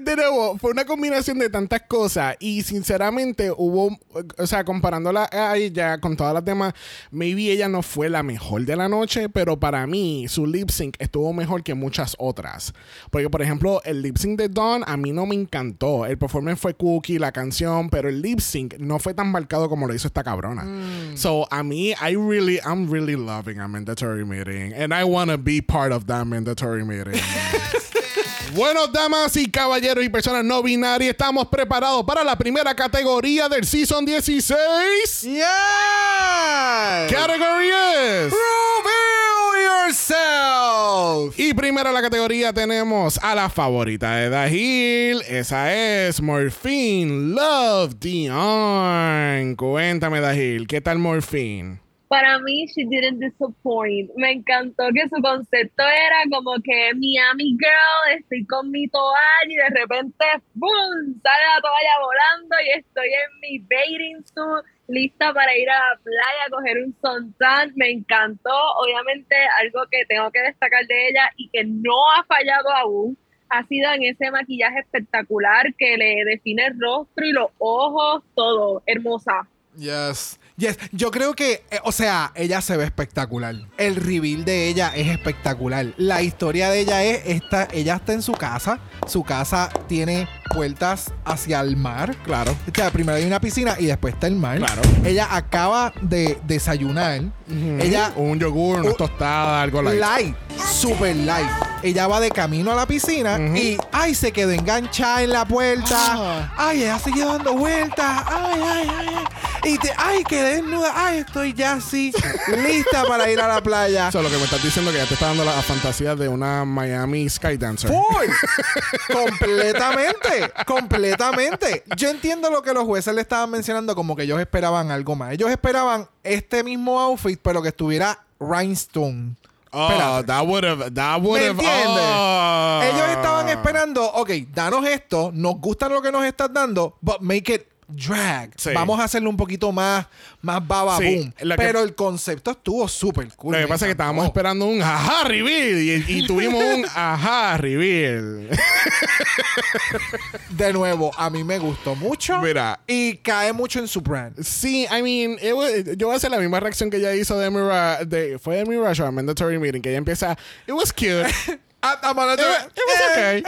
De, nuevo, fue una combinación de tantas cosas y sinceramente hubo, o sea, comparándola a ella con todas las demás, maybe ella no fue la mejor de la noche, pero para mí su lip sync estuvo mejor que muchas otras. Porque, por ejemplo, el lip sync de Dawn a mí no me encantó. El performance fue cookie, la canción, pero el lip sync no fue tan marcado como lo hizo esta cabrona. So, a mí, I really, I'm really loving a mandatory meeting and I want to be part of that mandatory meeting. Bueno, damas y caballeros y personas no binarias, estamos preparados para la primera categoría del Season 16. Yeah. Category es Reveal Yourself. Y primero en la categoría tenemos a la favorita de Dahil. Esa es Morphine Love Dion. Cuéntame, Dahil, ¿qué tal Morphine? Para mí, she didn't disappoint. Me encantó que su concepto era como que Miami Girl, estoy con mi toalla y de repente, ¡boom! Sale la toalla volando y estoy en mi bathing suit, lista para ir a la playa a coger un suntan. Me encantó. Obviamente, algo que tengo que destacar de ella y que no ha fallado aún ha sido en ese maquillaje espectacular que le define el rostro y los ojos, todo. Hermosa. Yes. Yo creo que, eh, o sea, ella se ve espectacular. El reveal de ella es espectacular. La historia de ella es esta, ella está en su casa. Su casa tiene puertas hacia el mar. Claro. O sea, primero hay una piscina y después está el mar. Claro. Ella acaba de desayunar. Ella Un yogur, una Uh, tostada, algo light. light, super light. Ella va de camino a la piscina y ay, se quedó enganchada en la puerta. Ah. Ay, ella sigue dando vueltas. Ay, ay, ay, ay. Y te, ay, quedé desnuda. Ay, estoy ya así, lista para ir a la playa. Eso, lo que me estás diciendo que ya te está dando la fantasía de una Miami Skydancer. Full. completamente, completamente. Yo entiendo lo que los jueces le estaban mencionando, como que ellos esperaban algo más. Ellos esperaban este mismo outfit, pero que estuviera rhinestone. Oh, Espérate. that would have, that would ¿Me have. entiendes? oh. Ellos estaban esperando, ok, danos esto, nos gusta lo que nos estás dando, but make it drag. Sí. Vamos a hacerlo un poquito más, más baba Sí, boom. que- Pero el concepto estuvo súper cool. Lo que pasa es que estábamos esperando un ajá reveal y, y tuvimos un ajá reveal. De nuevo, a mí me gustó mucho. Mira. Y cae mucho en su brand. Sí, I mean, was- yo voy a hacer la misma reacción que ella hizo de Mira, de, fue de Mira Show, Mandatory Meeting, que ella empieza, it was cute. Gonna do wa- it. it was okay.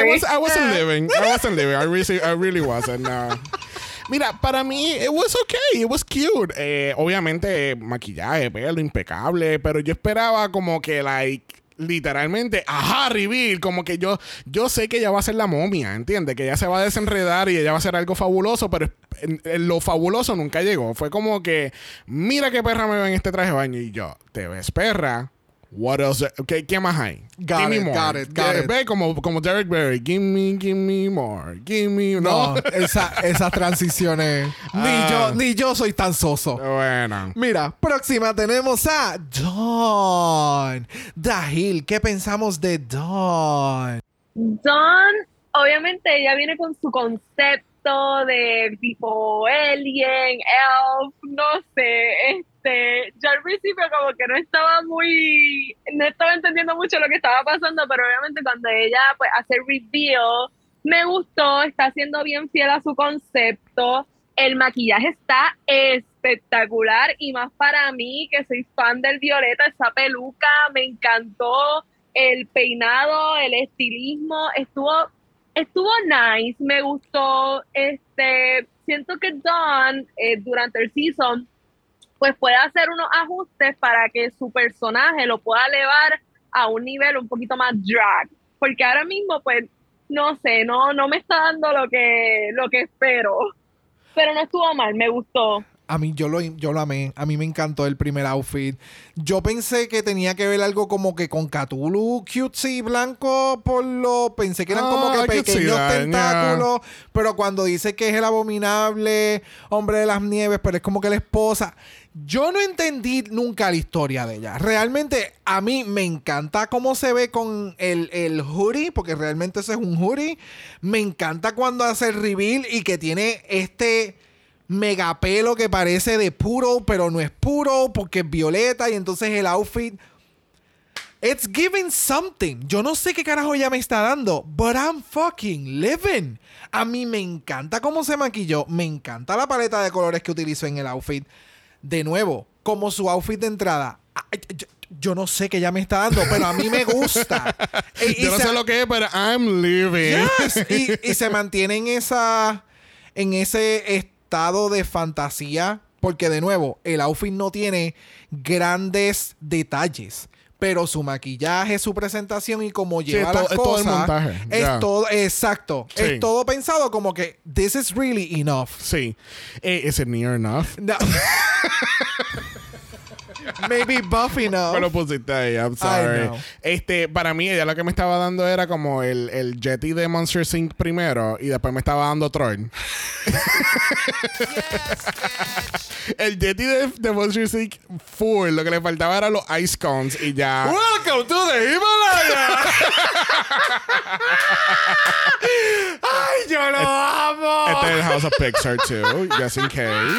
I, was, I wasn't living. I wasn't living. I really, I really wasn't. No. Mira, para mí, it was okay. It was cute. Eh, obviamente, maquillaje, pelo impecable, pero yo esperaba como que, like, literalmente, ajá, reveal, como que yo, yo sé que ella va a ser la momia, ¿entiendes? Que ella se va a desenredar y ella va a hacer algo fabuloso, pero en- en lo fabuloso nunca llegó. Fue como que, mira qué perra me ve en este traje de baño y yo, te ves perra. What else? Okay, ¿Qué más hay? Got give me it, more. got it, got Yeah, it. Ve como, como Derek Berry. Give me, give me more. Give me. No. No, esa, esas transiciones. Ah. Ni yo, ni yo soy tan soso. bueno. Mira, próxima tenemos a Dawn. Dahil, ¿qué pensamos de Dawn? Dawn, obviamente ella viene con su concepto de tipo alien, elf, no sé, este, yo al principio como que no estaba muy, no estaba entendiendo mucho lo que estaba pasando, pero obviamente cuando ella pues hace reveal, me gustó, está siendo bien fiel a su concepto, el maquillaje está espectacular y más para mí que soy fan del Violeta, esa peluca me encantó, el peinado, el estilismo, estuvo, estuvo nice, me gustó, este, siento que Dawn eh, durante el season pues puede hacer unos ajustes para que su personaje lo pueda elevar a un nivel un poquito más drag, porque ahora mismo pues no sé, no, no me está dando lo que, lo que espero, pero no estuvo mal, me gustó. A mí yo lo, yo lo amé. A mí me encantó el primer outfit. Yo pensé que tenía que ver algo como que con Cthulhu cutesy blanco por lo... Pensé que eran como Ah, que see pequeños that, tentáculos. Pero cuando dice que es el abominable hombre de las nieves, pero es como que la esposa... Yo no entendí nunca la historia de ella. Realmente a mí me encanta cómo se ve con el, el hoodie, porque realmente ese es un hoodie. Me encanta cuando hace el reveal y que tiene este megapelo que parece de puro, pero no es puro porque es violeta y entonces el outfit. It's giving something. Yo no sé qué carajo ella me está dando, but I'm fucking living. A mí me encanta cómo se maquilló, me encanta la paleta de colores que utilizó en el outfit. De nuevo, como su outfit de entrada. Ay, Yo, yo no sé qué ella me está dando, pero a mí me gusta. Y- y Yo no se- sé lo que es, pero I'm living. Yes. y, y se mantiene en esa en ese de fantasía porque de nuevo el outfit no tiene grandes detalles pero su maquillaje, su presentación y cómo Sí, lleva es las todo- es todo el cosas montaje, es ya. todo exacto, Sí. es todo pensado como que this is really enough. Sí. Eh, ¿Is it near enough? No. Maybe buff enough. Me lo pusiste ahí, I'm sorry. Este, para mí, ella lo que me estaba dando era como el, el Jetty de Monster Inc. primero y después me estaba dando Troy. el Jetty de, de Monster Inc. full, lo que le faltaba eran los Ice Cones y ya. Welcome to the Himalaya. Ay, yo lo amo. Este es el House of Pixar too, just in case.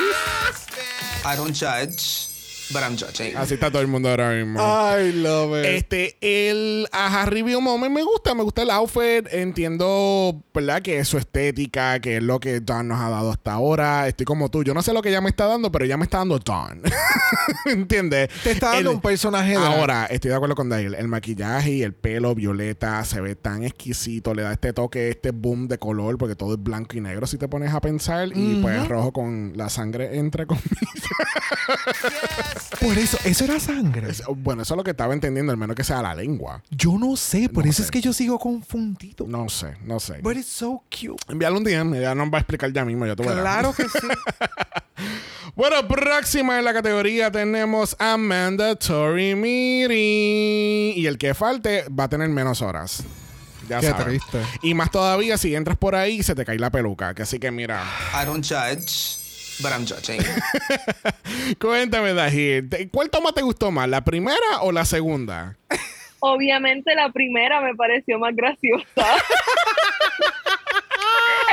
I don't judge, but I'm judging. Así está todo el mundo ahora mismo. I love it. Este, el Ajá Review Moment me gusta, me gusta el outfit. Entiendo, ¿verdad? Que es su estética, que es lo que Dawn nos ha dado hasta ahora. Estoy como tú. Yo no sé lo que ella me está dando, pero ella me está dando Dawn. ¿Entiendes? Te está dando El- un personaje de Ahora, estoy de acuerdo con Dale. El maquillaje y el pelo violeta se ve tan exquisito. Le da este toque, este boom de color, porque todo es blanco y negro si te pones a pensar. Y pues rojo con la sangre entre comillas. Por eso, eso era sangre. Bueno, eso es lo que estaba entendiendo, al menos que sea la lengua. Yo no sé, por No eso sé. es que yo sigo confundido. No sé, no sé. But it's so cute. Envíale un DM, ella nos va a explicar ya mismo, ya tú verás. Claro que sí. Bueno, próxima en la categoría tenemos a Mandatory Meeting. Y el que falte va a tener menos horas. Ya Qué sabes. triste. Y más todavía si entras por ahí se te cae la peluca. Que así que mira, I don't judge, but I'm judging. cuéntame, Dahir. ¿te- ¿Cuál toma te gustó más, la primera o la segunda? Obviamente la primera me pareció más graciosa.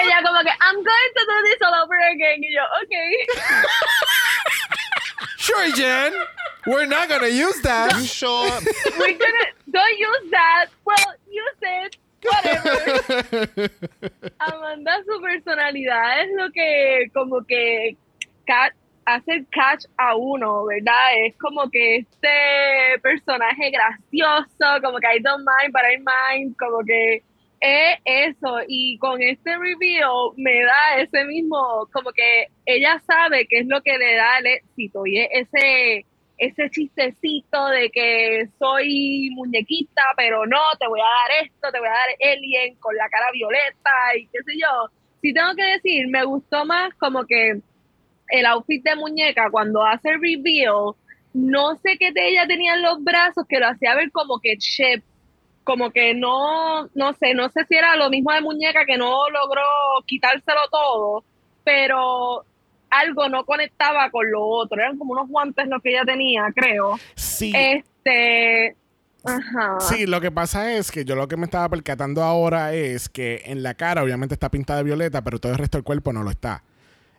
Ella como que, I'm going to do this all over again. Y yo, ok. Sure, Jen. We're not gonna use that. We're gonna, don't use that. Well, use it. Amanda, su personalidad es lo que como que ca- hace catch a uno, ¿verdad? Es como que este personaje gracioso, como que I don't mind, but I mind, como que es eso. Y con este review me da ese mismo, como que ella sabe qué es lo que le da el éxito y es ese ese chistecito de que soy muñequita, pero no, te voy a dar esto, te voy a dar alien con la cara violeta y qué sé yo. Si tengo que decir, me gustó más como que el outfit de muñeca cuando hace el reveal, no sé qué de ella tenía en los brazos que lo hacía ver como que chep, como que no, no sé, no sé si era lo mismo de muñeca que no logró quitárselo todo, pero algo no conectaba con lo otro, eran como unos guantes los que ella tenía, creo. Sí. Este, ajá. Sí, lo que pasa es que yo lo que me estaba percatando ahora es que en la cara obviamente está pintada de violeta, pero todo el resto del cuerpo no lo está.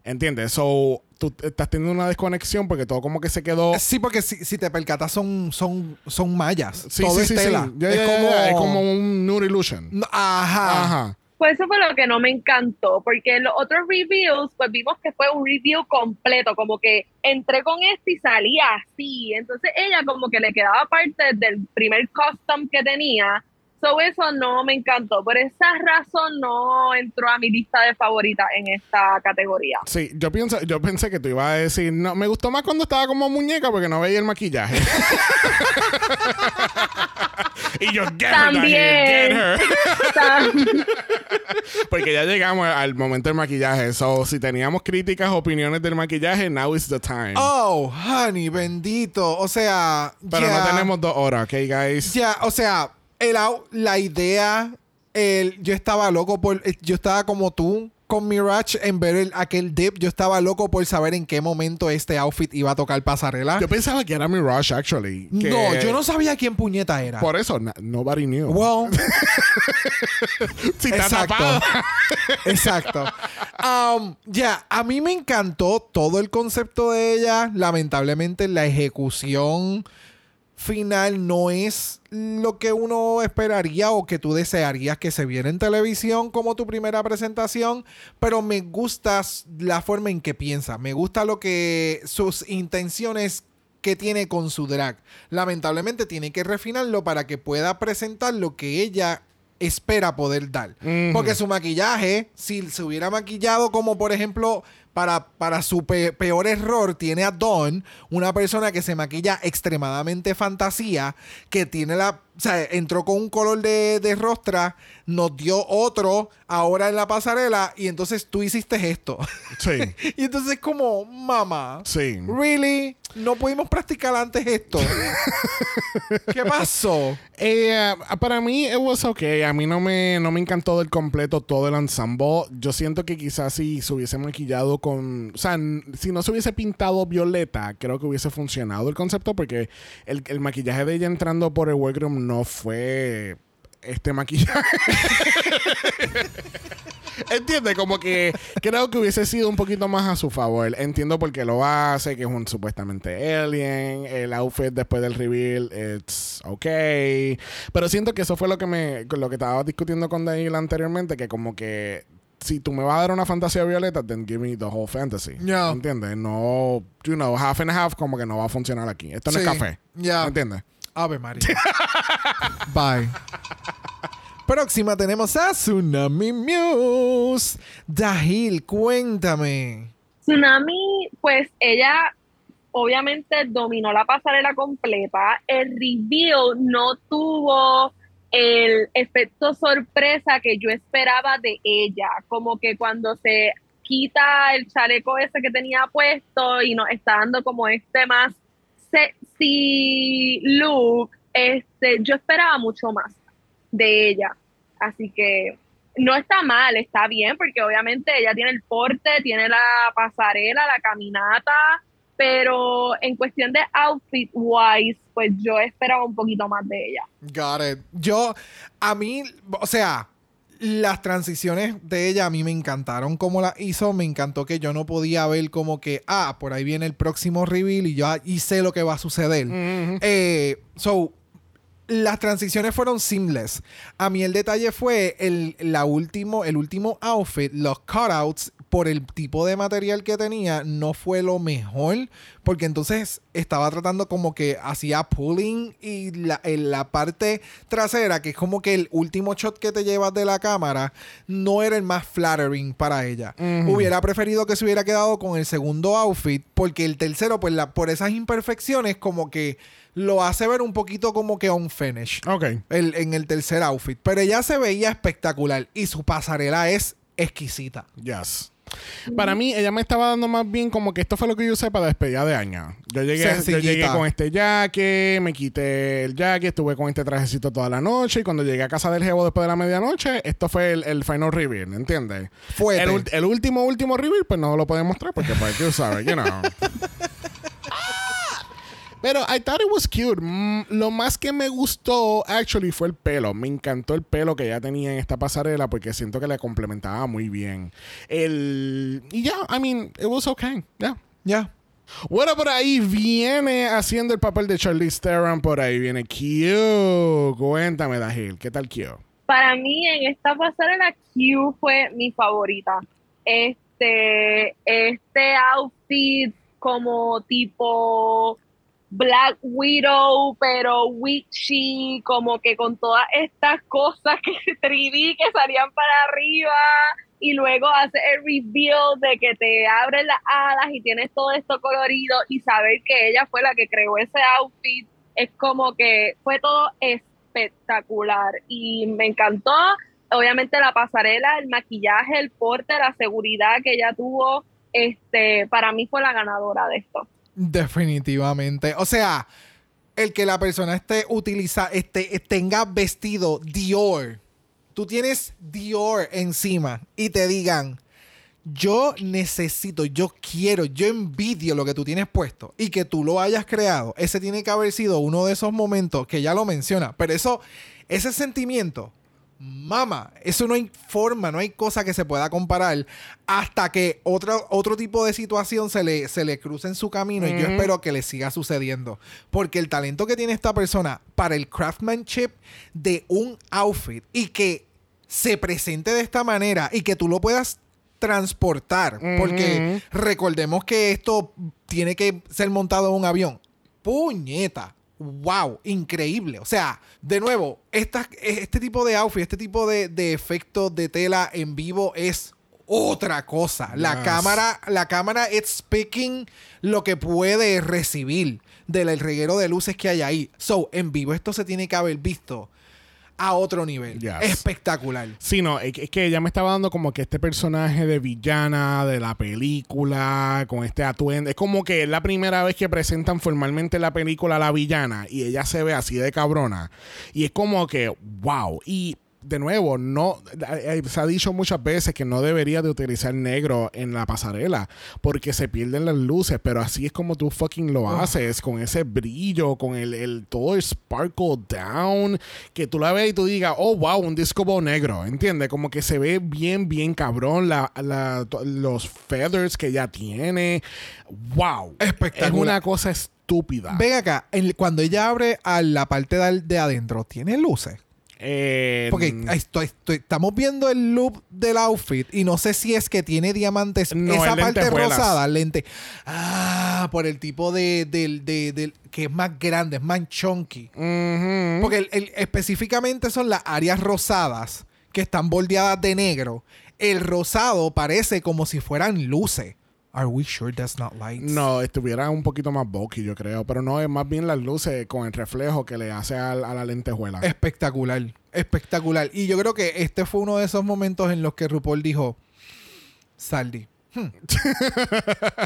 ¿Entiendes? So, tú estás teniendo una desconexión porque todo como que se quedó... Sí, porque si, si te percatas son, son, son mallas. Sí, Todo sí, es sí, tela. sí. Ya, es, ya, como... ya, es como un nude illusion. No, Ajá. Ajá. Pues eso fue lo que no me encantó, porque en los otros reviews, pues vimos que fue un review completo, como que entré con este y salía así. Entonces ella como que le quedaba parte del primer custom que tenía. So eso no me encantó. Por esa razón no entró a mi lista de favoritas en esta categoría. Sí, yo pienso, yo pensé que tú ibas a decir, no, me gustó más cuando estaba como muñeca porque no veía el maquillaje. y yo, get her, Daniel, get her. También. Porque ya llegamos al momento del maquillaje. So, si teníamos críticas, opiniones del maquillaje, now is the time. Oh, honey, bendito. O sea. Pero no tenemos dos horas, ¿ok, guys? Ya, o sea, el, la idea. El, yo estaba loco por. eh, Yo estaba como tú con Mirage en ver el- aquel dip. Yo estaba loco por saber en qué momento este outfit iba a tocar pasarela. Yo pensaba que era Mirage, actually. que- no, yo no sabía quién puñeta era. Por eso, nobody knew. Well, si exacto. Exacto. Um, ya, a mí me encantó todo el concepto de ella. Lamentablemente, la ejecución final no es lo que uno esperaría o que tú desearías que se viera en televisión como tu primera presentación, pero me gusta la forma en que piensa, me gusta lo que sus intenciones que tiene con su drag. Lamentablemente tiene que refinarlo para que pueda presentar lo que ella espera poder dar. Porque su maquillaje, si se hubiera maquillado como por ejemplo para, para su pe- peor error, tiene a Dawn, una persona que se maquilla extremadamente fantasía, que tiene la... O sea, entró con un color de, de rostra, nos dio otro ahora en la pasarela y entonces tú hiciste esto. Sí. y entonces como, mamá, Sí. ¿really? no pudimos practicar antes esto. ¿Qué pasó? Eh, para mí, it was okay. A mí no me, no me encantó del completo todo el ensemble. Yo siento que quizás si se hubiese maquillado con. O sea, si no se hubiese pintado violeta, creo que hubiese funcionado el concepto porque el, el maquillaje de ella entrando por el workroom no fue este maquillaje. Entiende, como que creo que hubiese sido un poquito más a su favor. Entiendo por qué lo hace, que es un supuestamente alien. El outfit después del reveal, it's okay. Pero siento que eso fue lo que me, lo que estaba discutiendo con Daniel anteriormente, que como que si tú me vas a dar una fantasía violeta, then give me the whole fantasy. Yeah. ¿Entiendes? No, you know, half and half como que no va a funcionar aquí. Esto no Sí. es café. Ya. ¿Entiendes? Ave María. Bye. Próxima tenemos a Tsunami Muse. Dahil, cuéntame. Tsunami, pues ella obviamente dominó la pasarela completa. El reveal no tuvo el efecto sorpresa que yo esperaba de ella. Como que cuando se quita el chaleco ese que tenía puesto y nos está dando como este más sexy look, este, yo esperaba mucho más de ella. Así que no está mal, está bien, porque obviamente ella tiene el porte, tiene la pasarela, la caminata, pero en cuestión de outfit wise, pues yo esperaba un poquito más de ella. Got it. Yo, a mí, o sea, las transiciones de ella a mí me encantaron como la hizo. Me encantó que yo no podía ver como que, ah, por ahí viene el próximo reveal y yo ah, y sé lo que va a suceder. Eh, so, las transiciones fueron seamless. A mí el detalle fue el, la último, el último outfit, los cutouts, por el tipo de material que tenía, no fue lo mejor. Porque entonces estaba tratando como que hacía pulling y la, en la parte trasera, que es como que el último shot que te llevas de la cámara, no era el más flattering para ella. Hubiera preferido que se hubiera quedado con el segundo outfit, porque el tercero, pues la, por esas imperfecciones, como que lo hace ver un poquito como que unfinished Ok. el- en el tercer outfit. Pero ella se veía espectacular y su pasarela es exquisita. Yes. Para mí, ella me estaba dando más bien como que esto fue lo que yo usé para despedida de año. Yo llegué, yo llegué con este jacket, me quité el jacket, estuve con este trajecito toda la noche y cuando llegué a casa del jevo después de la medianoche, esto fue el, el final reveal, ¿entiendes? Fuerte. El, el último, último reveal, pues no lo podemos mostrar porque pues tú sabes, you know. Pero I thought it was cute. Mm, lo más que me gustó, actually, fue el pelo. Me encantó el pelo que ella tenía en esta pasarela porque siento que le complementaba muy bien. El... Y ya, I mean, it was okay. Yeah. Ya. Bueno, por ahí viene haciendo el papel de Charlize Theron. Por ahí viene Q. Cuéntame, Dahil, ¿qué tal Q? Para mí en esta pasarela Q fue mi favorita. Este, este outfit como tipo Black Widow, pero witchy, como que con todas estas cosas que 3D que salían para arriba y luego hace el reveal de que te abren las alas y tienes todo esto colorido y saber que ella fue la que creó ese outfit es como que fue todo espectacular y me encantó. Obviamente la pasarela, el maquillaje, el porte, la seguridad que ella tuvo, este, para mí fue la ganadora de esto. Definitivamente. O sea, el que la persona esté utiliza, este, tenga vestido Dior. Tú tienes Dior encima y te digan, yo necesito, yo quiero, yo envidio lo que tú tienes puesto y que tú lo hayas creado. Ese tiene que haber sido uno de esos momentos que ya lo menciona. Pero eso, ese sentimiento, Mama, eso no hay forma, no hay cosa que se pueda comparar hasta que otro, otro tipo de situación se le, se le cruce en su camino y yo espero que le siga sucediendo. Porque el talento que tiene esta persona para el craftsmanship de un outfit y que se presente de esta manera y que tú lo puedas transportar, porque recordemos que esto tiene que ser montado en un avión. Puñeta. Wow, increíble. O sea, de nuevo, esta- este tipo de outfit, este tipo de, de efectos de tela en vivo es otra cosa. La Yes. cámara, la cámara it's speaking lo que puede recibir del reguero de luces que hay ahí. So, en vivo esto se tiene que haber visto a otro nivel. Yes. Espectacular. Sí, no, es que- es que ella me estaba dando como que este personaje de villana de la película, con este atuendo. Es como que es la primera vez que presentan formalmente en la película a la villana y ella se ve así de cabrona. Y es como que, wow. Y de nuevo, no eh, se ha dicho muchas veces que no debería de utilizar negro en la pasarela porque se pierden las luces, pero así es como tú fucking lo haces, con ese brillo, con el, el todo el sparkle down, que tú la ves y tú digas, oh wow, un disco ball negro, ¿entiendes? Como que se ve bien, bien cabrón, la, los feathers que ella tiene, wow, Espectacular. es una cosa estúpida. Ven acá, cuando ella abre a la parte de, de adentro, ¿tiene luces? Eh, Porque estoy- estoy- estamos viendo el loop del outfit y no sé si es que tiene diamantes. No, esa es parte rosada, lente. Ah, por el tipo de, del, de- del- que es más grande, es más chunky. Porque el- el- específicamente son las áreas rosadas que están bordeadas de negro. El rosado parece como si fueran luces. Are we sure that's not lights? No, estuviera un poquito más bulky, yo creo. Pero no, es más bien las luces con el reflejo que le hace al- a, la lentejuela. Espectacular, espectacular. Y yo creo que este fue uno de esos momentos en los que RuPaul dijo, Saldi. hmm,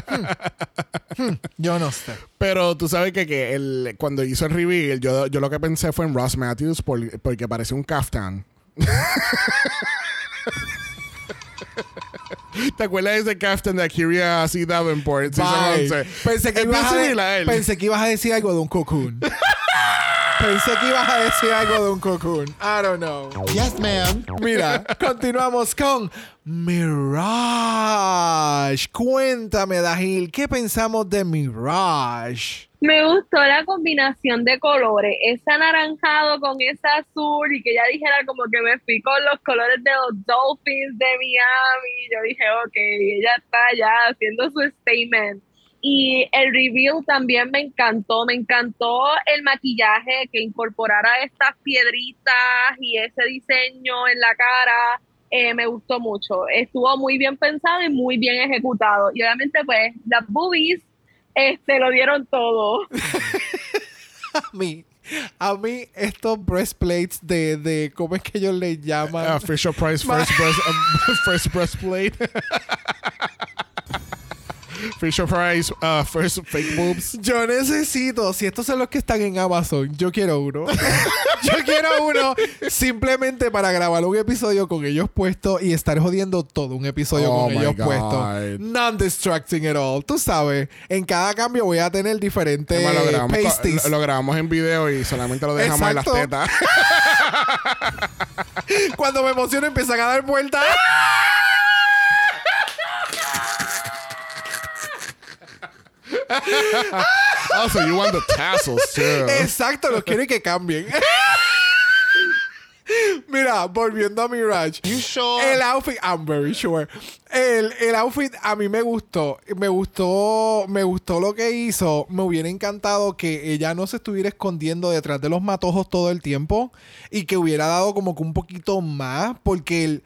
hmm, hmm, yo no sé. Pero tú sabes que, que el, cuando hizo el reveal, yo, yo lo que pensé fue en Ross Matthews por- porque parecía un kaftan. ¿Te acuerdas de ese kaftan de Kyria C. Davenport? season Bye. 11? Pensé, que ibas a él. pensé que ibas a decir algo de un cocoon. pensé que ibas a decir algo de un cocoon. I don't know. Yes, ma'am. Mira, continuamos con Mirage. Cuéntame, Dahil, ¿qué pensamos de Mirage? Me gustó la combinación de colores, ese anaranjado con ese azul y que ella dijera como que me fui con los colores de los Dolphins de Miami. Yo dije, ok, ella está ya haciendo su statement. Y el reveal también me encantó, me encantó el maquillaje que incorporara estas piedritas y ese diseño en la cara. eh, me gustó mucho, estuvo muy bien pensado y muy bien ejecutado. Y obviamente pues las boobies este, lo dieron todo. A mí, a mí estos breastplates de, de ¿cómo es que ellos le llaman? Uh, Fisher Price first, breast, um, first breastplate. Fisher Price uh, first fake boobs. Yo necesito, si estos son los que están en Amazon, yo quiero uno. yo quiero uno simplemente para grabar un episodio con ellos puestos y estar jodiendo todo un episodio Oh con ellos puestos. Non-distracting at all. Tú sabes, en cada cambio voy a tener diferentes Además, lo, grabamos, pasties. lo, lo grabamos en video y solamente lo dejamos en las tetas. Cuando me emociono empiezan a dar vueltas. oh, so you want the tassels too. Exacto, los quiero que cambien. Mira, volviendo a Mirage. You sure? El outfit, I'm very sure. El, el outfit a mí me gustó. Me gustó, me gustó lo que hizo. Me hubiera encantado que ella no se estuviera escondiendo detrás de los matojos todo el tiempo y que hubiera dado como que un poquito más porque el,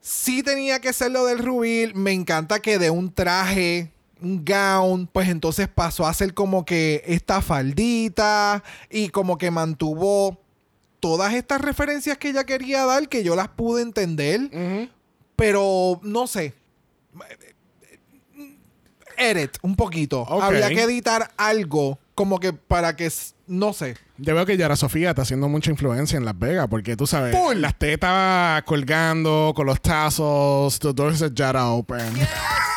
sí tenía que ser lo del rubil. Me encanta que de un traje, gown, pues entonces pasó a ser como que esta faldita y como que mantuvo todas estas referencias que ella quería dar, que yo las pude entender, pero no sé. Edit un poquito. Ok. Habría que editar algo como que para que, no sé. Yo veo que Yara Sofía está haciendo mucha influencia en Las Vegas porque tú sabes, Full. las tetas colgando con los tazos, the doors of Yara open.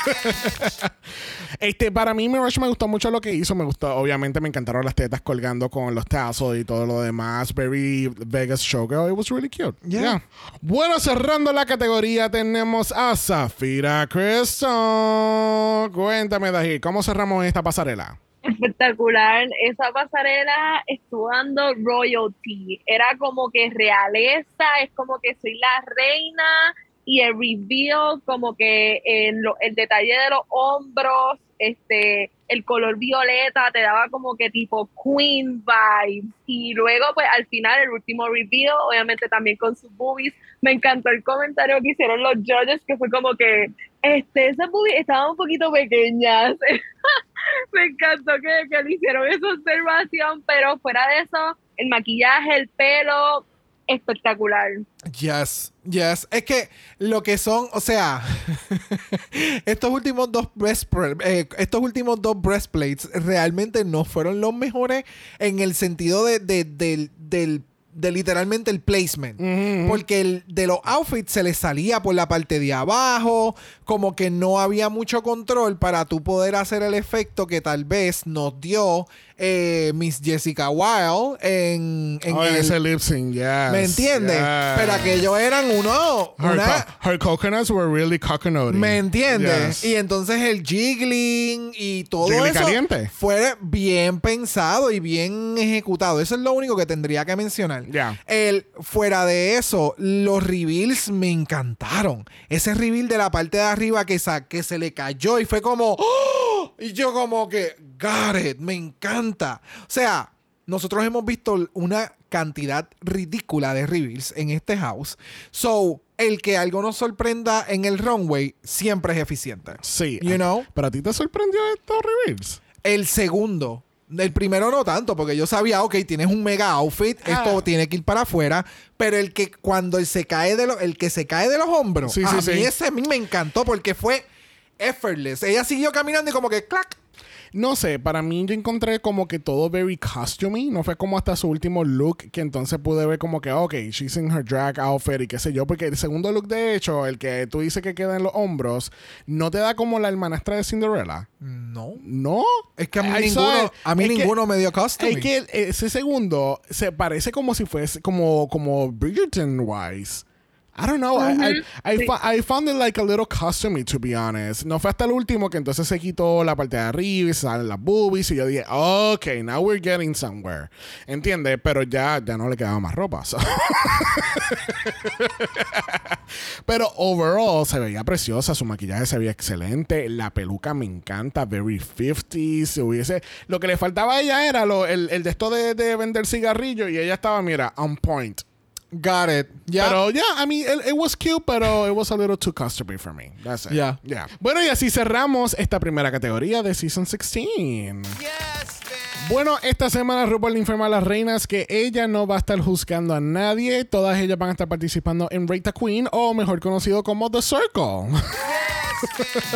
este, para mí, Mirage me gustó mucho lo que hizo. Me gustó, obviamente, me encantaron las tetas colgando con los tazos y todo lo demás. Very Vegas showgirl. It was really cute. Yeah. Yeah. Bueno, cerrando la categoría, tenemos a Zafira Crystal. Cuéntame, Daji, ¿cómo cerramos esta pasarela? espectacular. Esa pasarela estuvo dando royalty. Era como que realeza, es como que soy la reina y el reveal, como que el detalle de los hombros, este, el color violeta te daba como que tipo queen vibes. Y luego, pues al final, el último reveal, obviamente también con sus boobies. Me encantó el comentario que hicieron los judges, que fue como que este, esas boobies estaban un poquito pequeñas. me encantó que, que le hicieron esa observación, pero fuera de eso, el maquillaje, el pelo, espectacular. Yes, yes. Es que lo que son, o sea, estos últimos dos eh, estos últimos dos breastplates realmente no fueron los mejores en el sentido de, de- del- del- de literalmente el placement. Porque el, de los outfits se les salía por la parte de abajo, como que no había mucho control para tú poder hacer el efecto que tal vez nos dio eh, Miss Jessica Wilde en, en Oh, el, ese lip sync, yes. ¿Me entiendes? yes. Pero aquellos eran uno. Her, Una, co- her coconuts were really coconutty. ¿Me entiendes? Yes. Y entonces el jiggling y todo Jiggly eso caliente. fue bien pensado y bien ejecutado. Eso es lo único que tendría que mencionar. Ya. El, fuera de eso, los reveals me encantaron. Ese reveal de la parte de arriba que, sa- que se le cayó y fue como... ¡Oh! Y yo como que... Got it. Me encanta. O sea, nosotros hemos visto una cantidad ridícula de reveals en este house. So, el que algo nos sorprenda en el runway siempre es eficiente. Sí. You know? Pero a ti te sorprendió estos reveals. El segundo. El primero no tanto, porque yo sabía, ok, tienes un mega outfit, esto Ah. tiene que ir para afuera, pero el que cuando él se cae de los, el que se cae de los hombros, Sí, a sí, mí sí. ese a mí me encantó porque fue effortless. Ella siguió caminando y como que clac. No sé, para mí yo encontré como que todo very costumey. No fue como hasta su último look que entonces pude ver como que, ok, she's in her drag outfit y qué sé yo. Porque el segundo look, de hecho, el que tú dices que queda en los hombros, no te da como la hermanastra de Cinderella. No. No. Es que a mí I ninguno, a mí que- ninguno me dio costumey. Es que ese segundo se parece como si fuese como, como Bridgerton wise. I don't know. I, I, I, fo- I found it like a little costumey, to be honest. No fue hasta el último que entonces se quitó la parte de arriba y se salen las boobies. Y yo dije, ok, now we're getting somewhere. ¿Entiendes? Pero ya, ya no le quedaba más ropa. so. Pero overall se veía preciosa, su maquillaje se veía excelente, la peluca me encanta, very 50s. Se hubiese, lo que le faltaba a ella era lo, el, el de esto de, de vender cigarrillos y ella estaba, mira, on point. Got it. Pero ya, I mean, it, it was cute, pero it was a little too customary for me. That's it. Yeah. Yeah. Bueno, y así cerramos esta primera categoría de Season 16. Bueno, esta semana RuPaul le informa a las reinas que ella no va a estar juzgando a nadie. Todas ellas van a estar participando en Rate the Queen, o mejor conocido como The Circle.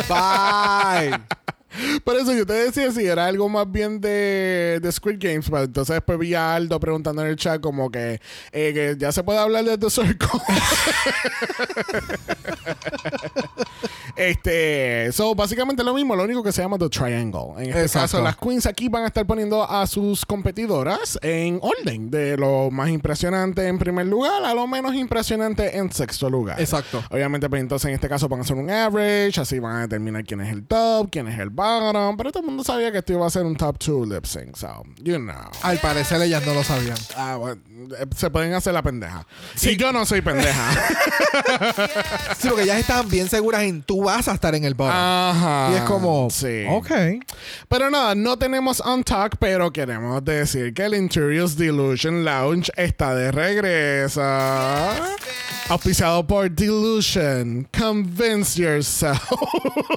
Bye. Por eso yo te decía si era algo más bien de, de Squid Games. Pero entonces después vi a Aldo preguntando en el chat como que, eh, que ya se puede hablar de The Circle. este, so básicamente lo mismo, lo único que se llama The Triangle. En este Exacto. caso, las queens aquí van a estar poniendo a sus competidoras en orden, de lo más impresionante en primer lugar a lo menos impresionante en sexto lugar. Exacto. Obviamente, pues entonces en este caso van a hacer un average, así van a determinar quién es el top, quién es el bottom, pero todo el mundo sabía que esto iba a ser un top 2 lip sync, so, you know. Al parecer ellas no lo sabían. Ah, bueno, se pueden hacer la pendeja. Si yo no soy pendeja. Sí, porque ellas estaban bien seguras en tú vas a estar en el bottom. Ajá. y es como, Sí. ok. Pero nada, no tenemos on talk, pero queremos decir que el Interiors Delusion Lounge está de regreso. Auspiciado por Delusion. Convince yourself.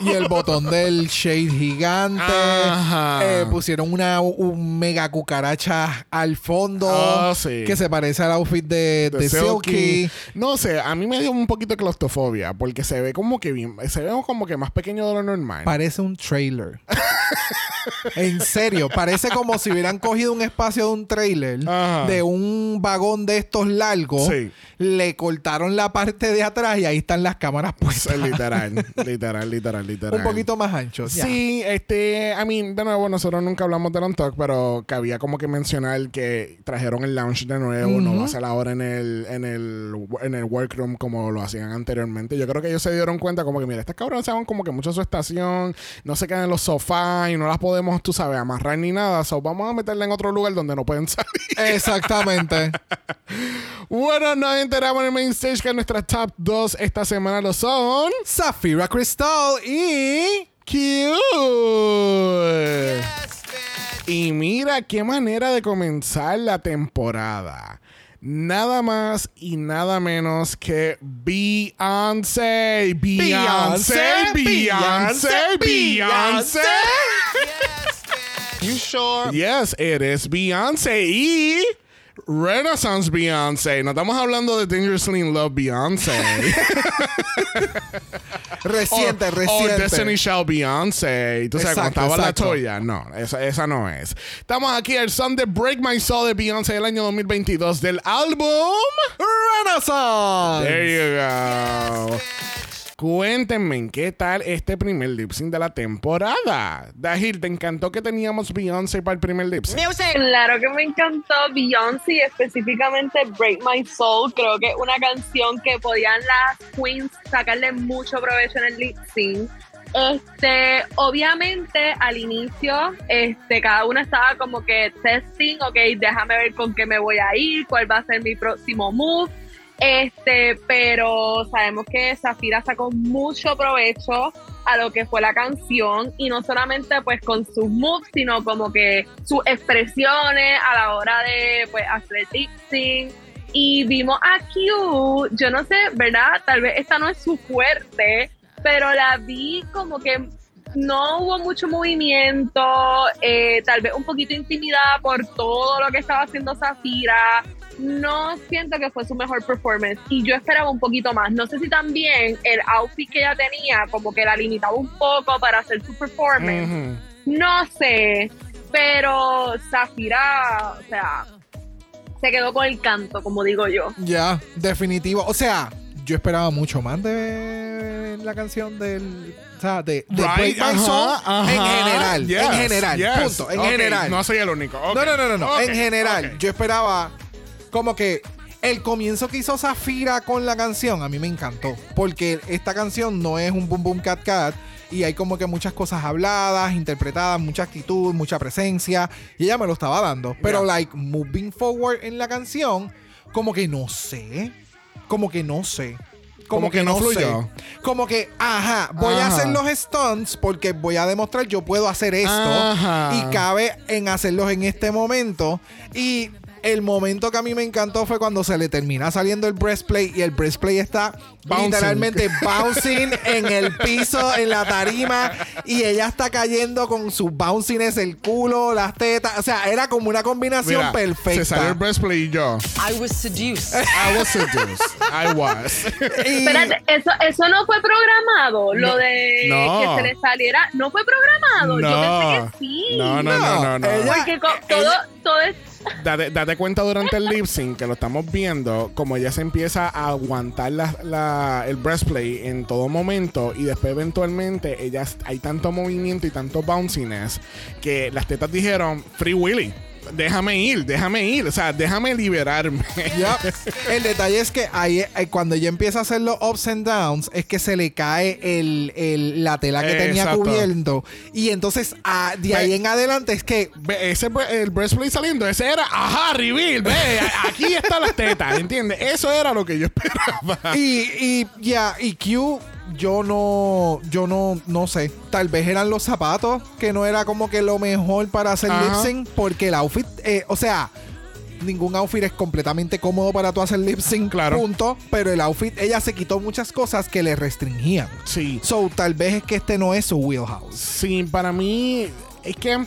Y el botón del shade gigante. Ajá. Eh, pusieron una un mega cucaracha al fondo. Oh, sí. Que se parece al outfit de, de, de Silky. No sé, a mí me dio un poquito de claustrofobia porque se ve como que bien, se ve como que más pequeño de lo normal. Parece un trailer. en serio, parece como si hubieran cogido un espacio de un trailer, Ajá. de un vagón de estos largos, Sí. le cortaron la parte de atrás y ahí están las cámaras puestas. literal, literal, literal, literal. un poquito más ancho. Sí, este, I mean, de nuevo, nosotros nunca hablamos del on talk, pero que había como que mencionar que trajeron el lounge de nuevo, no va a ser ahora en el, en el, en el workroom como lo hacían anteriormente. Yo creo que ellos se dieron cuenta como que, mira, estas cabrones se van como que mucho a su estación, no se quedan en los sofás y no las podemos, tú sabes, amarrar ni nada, so vamos a meterla en otro lugar donde no pueden salir. Exactamente. bueno, nos enteramos en el main stage que nuestras top 2 esta semana lo son... Zafira Crystal y. Cute. Y mira qué manera de comenzar la temporada. Nada más y nada menos que Beyoncé. Beyoncé, Beyoncé, Beyoncé. You sure? Yes, it is Beyoncé. Y Renaissance Beyoncé. No estamos hablando de Dangerously in Love Beyoncé. Reciente, o, reciente. o Destiny Child Beyoncé. Tú sabes, Exacto, cuando estaba la. Toya. No, esa, esa no es. Estamos aquí el son de Break My Soul de Beyoncé del año 2022 del álbum. Renaissance. There you go. Cuéntenme, ¿qué tal este primer lip sync de la temporada? Dahil, ¿te encantó que teníamos Beyoncé para el primer lip sync? Claro que me encantó Beyoncé, específicamente Break My Soul. Creo que es una canción que podían las queens sacarle mucho provecho en el lip sync. Este, obviamente al inicio, este, cada una estaba como que testing, ok, déjame ver con qué me voy a ir, cuál va a ser mi próximo move. Este, pero sabemos que Zafira sacó mucho provecho a lo que fue la canción y no solamente pues con sus moves, sino como que sus expresiones a la hora de pues hacer. Y vimos a Q, yo no sé, ¿verdad? Tal vez esta no es su fuerte, pero la vi como que no hubo mucho movimiento, eh, tal vez un poquito intimidada por todo lo que estaba haciendo Zafira. No siento que fue su mejor performance y yo esperaba un poquito más. No sé si también el outfit que ella tenía como que la limitaba un poco para hacer su performance. No sé, pero Zafira, o sea, se quedó con el canto, como digo yo. Ya, definitivo. O sea, yo esperaba mucho más de la canción del. O sea, de, de Right, Break My ajá, Soul ajá. en general. Yes, en general. yes. Punto. En general. No soy el único. No, no, no, no, En general, yo esperaba como que el comienzo que hizo Zafira con la canción a mí me encantó. Porque esta canción no es un boom boom cat cat. Y hay como que muchas cosas habladas, interpretadas, mucha actitud, mucha presencia. Y ella me lo estaba dando. Pero, Yeah. like, moving forward en la canción, como que no sé. Como que no sé. Como que no fluyó. sé. Como que, ajá, voy a hacer los stunts porque voy a demostrar yo puedo hacer esto. Ajá. Y cabe en hacerlos en este momento. Y el momento que a mí me encantó fue cuando se le termina saliendo el breastplate y el breastplate está Bouncing. literalmente bouncing en el piso, en la tarima. Y ella está cayendo con sus bounciness, el culo, las tetas. O sea, era como una combinación Mira, perfecta. Se salió el breastplate y yo. I was seduced. I was seduced. I was. Y- Espérate, eso, eso no fue programado, lo No, de no. que se le saliera, no fue programado. Yo pensé que sí. No, no, no, no, no. Ella- Porque co- todo, todo es Date, date cuenta durante el lip sync que lo estamos viendo, como ella se empieza a aguantar la, el breastplate en todo momento y después eventualmente ella hay tanto movimiento y tanto bounciness que las tetas dijeron Free Willy. Déjame ir, déjame ir, o sea, déjame liberarme. El detalle es que ahí, eh, cuando ella empieza a hacer los ups and downs, es que se le cae el, el- la tela que tenía cubierto. Y entonces, ah, de ahí Ve- en adelante, es que Ve, ese el breastplate saliendo, ese era, ajá, reveal, ve, a- aquí están las tetas, ¿entiendes? Eso era lo que yo esperaba. Y, y ya, y Q, yo no, yo no, no sé. Tal vez eran los zapatos, que no era como que lo mejor para hacer Ajá. lip sync, porque el outfit, eh, o sea, ningún outfit es completamente cómodo para tú hacer lip sync, Claro. punto. Pero el outfit, ella se quitó muchas cosas que le restringían. Sí. So, tal vez es que este no es su wheelhouse. Sí, para mí es que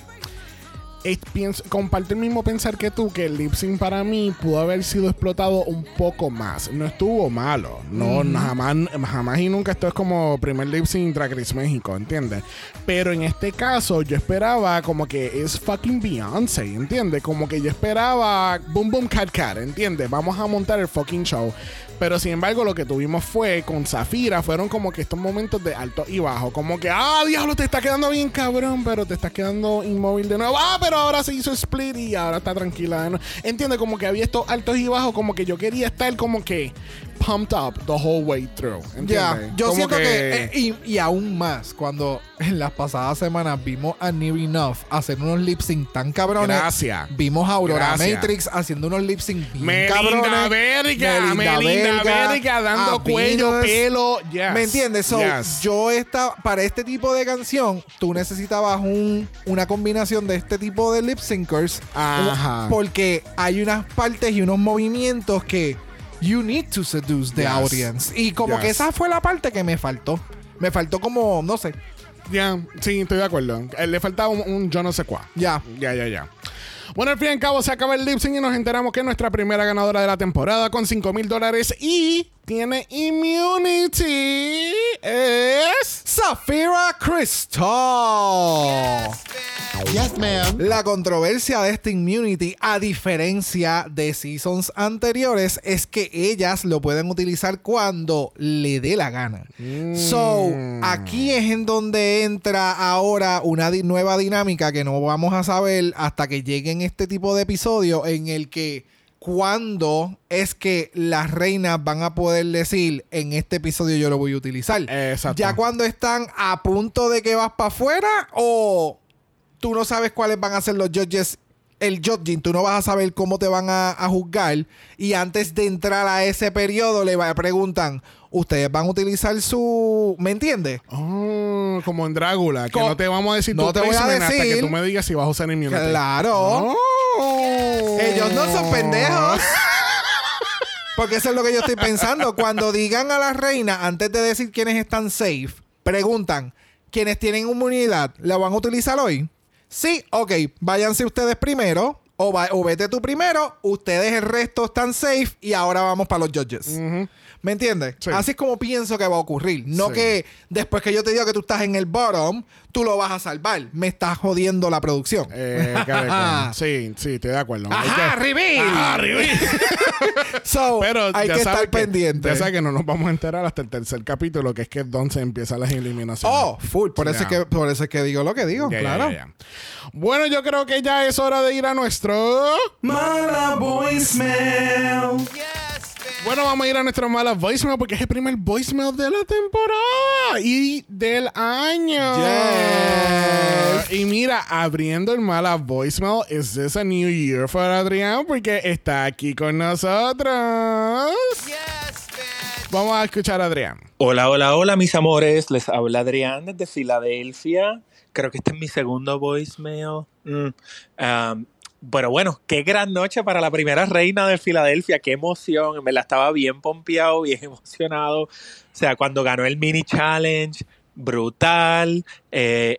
es- pienso, comparto el mismo pensar que tú, que el lip sync para mí pudo haber sido explotado un poco más. No estuvo malo. No, no, jamás, jamás y nunca esto es como primer lip sync Drag Race México, ¿entiendes? Pero en este caso yo esperaba como que es fucking Beyoncé, ¿entiendes? Como que yo esperaba Boom Boom Cat Cat, ¿entiendes? Vamos a montar el fucking show. Pero sin embargo, lo que tuvimos fue con Zafira, fueron como que estos momentos de alto y bajo. Como que, ah, diablo, te está quedando bien cabrón, pero te estás quedando inmóvil de nuevo. Ah, pero ahora se hizo split y ahora está tranquila nuevo. Entiende, como que había estos altos y bajos, como que yo quería estar como que pumped up the whole way through. Ya, ¿entiendes? yo Como siento que, eh, y, y aún más cuando en las pasadas semanas vimos a Near Enough hacer unos lip sync tan cabrones. Gracias. Vimos a Aurora Gracias. Matrix haciendo unos lip sync bien Melinda cabrones. Verga, Melinda Verga, dando a cuello, pelo. Yes. ¿Me entiendes? So, Yes. yo esta, para este tipo de canción, tú necesitabas un, una combinación de este tipo de lip syncers. Ajá. Porque hay unas partes y unos movimientos que you need to seduce the Yes. audience. Y como que esa fue la parte que me faltó. Me faltó como, no sé. Ya, sí, estoy de acuerdo. Eh, Le faltaba un, un yo no sé cuál. Ya. Ya, ya, ya. Bueno, al fin y al cabo se acaba el lip sync y nos enteramos que nuestra primera ganadora de la temporada con 5 mil dólares y tiene immunity es Zafira Crystal. Yes, ma'am. La controversia de este immunity, a diferencia de seasons anteriores, es que ellas lo pueden utilizar cuando le dé la gana. So, aquí es en donde entra ahora una di- nueva dinámica que no vamos a saber hasta que lleguen este tipo de episodio en el que cuando es que las reinas van a poder decir en este episodio yo lo voy a utilizar. Exacto. Ya cuando están a punto de que vas para afuera o tú no sabes cuáles van a ser los judges, el judging, tú no vas a saber cómo te van a, a juzgar y antes de entrar a ese periodo le va- preguntan, ¿ustedes van a utilizar su... ¿Me entiendes? Oh, como en Drácula, que Co- no te vamos a decir no tu te voy a placement hasta decir. que tú me digas si vas a usar immunity. Claro. Oh. Ellos no son pendejos. Porque eso es lo que yo estoy pensando. Cuando digan a la reina, antes de decir quiénes están safe, preguntan, ¿quiénes tienen inmunidad, la van a utilizar hoy? Sí, ok, váyanse ustedes primero. O, va- o vete tú primero, ustedes el resto están safe y ahora vamos para los judges. ¿Me entiendes? Sí. Así es como pienso que va a ocurrir. No Sí. que después que yo te diga que tú estás en el bottom, tú lo vas a salvar. Me estás jodiendo la producción. Eh, sí, sí, estoy de acuerdo. Ajá, que- reveal. Ajá, reveal. So, Pero hay que estar que- pendiente. Ya sabes que no nos vamos a enterar hasta el tercer capítulo, que es que es donde se empiezan las eliminaciones. Oh, full. Por, eso es Ya. que, por eso es que digo lo que digo. Claro. Bueno, yo creo que ya es hora de ir a nuestro. Mala voicemail. Bueno, vamos a ir a nuestro mala voicemail porque es el primer voicemail de la temporada y del año. Yes. Y mira, abriendo el mala voicemail, is this a new year for Adrián? Porque está aquí con nosotros. Vamos a escuchar a Adrián. Hola, hola, hola, mis amores. Les habla Adrián desde Filadelfia. Creo que este es mi segundo voicemail. Mm, um, pero bueno, qué gran noche para la primera reina de Filadelfia. Qué emoción. Me la estaba bien pompeado, bien emocionado. O sea, cuando ganó el mini challenge, brutal. Eh,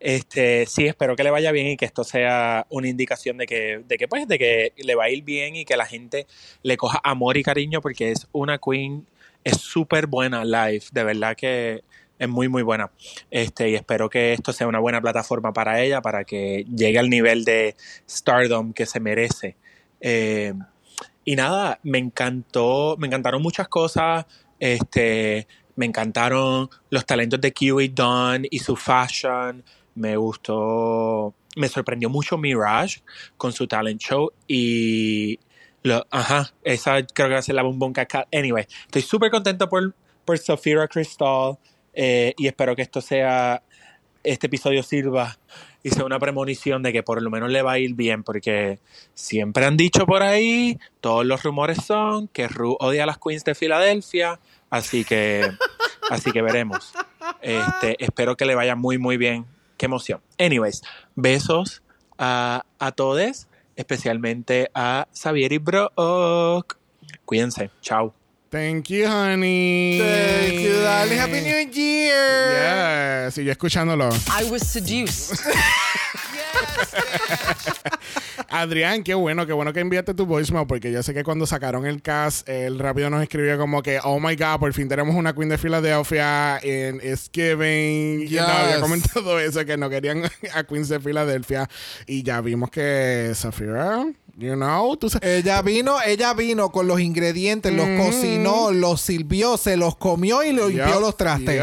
este, sí, espero que le vaya bien y que esto sea una indicación de que, de que, pues, de que le va a ir bien y que la gente le coja amor y cariño porque es una queen, es súper buena live, de verdad que es muy, muy buena. Este, y espero que esto sea una buena plataforma para ella, para que llegue al nivel de stardom que se merece. Eh, y nada, me encantó, me encantaron muchas cosas. Este, me encantaron los talentos de Kiwi Dawn y su fashion. Me gustó, me sorprendió mucho Mirage con su talent show y ajá, esa creo que va a ser la Caca. Anyway, estoy súper contento por, por Safira Crystal eh, y espero que esto sea, este episodio sirva y sea una premonición de que por lo menos le va a ir bien, porque siempre han dicho por ahí, todos los rumores son que Ru odia a las Queens de Filadelfia, así que, así que veremos. Este, espero que le vaya muy, muy bien. Qué emoción. Anyways, besos a, a todos, especialmente a Xavier y Brock. Cuídense. Chao. Thank you, honey. Thank you, darling. Happy New Year. Yeah, sigue escuchándolo. I was seduced. Adrián, qué bueno, qué bueno que enviaste tu voicemail, porque yo sé que cuando sacaron el cast, él rápido nos escribió como que, oh my god, por fin tenemos una Queen de Filadelfia en It's Giving. Y nos había comentado eso, que no querían a Queens de Filadelfia. Y ya vimos que Safira, you know, tú Ella vino, ella vino con los ingredientes, los cocinó, los sirvió, se los comió y limpió Yup, los trastes.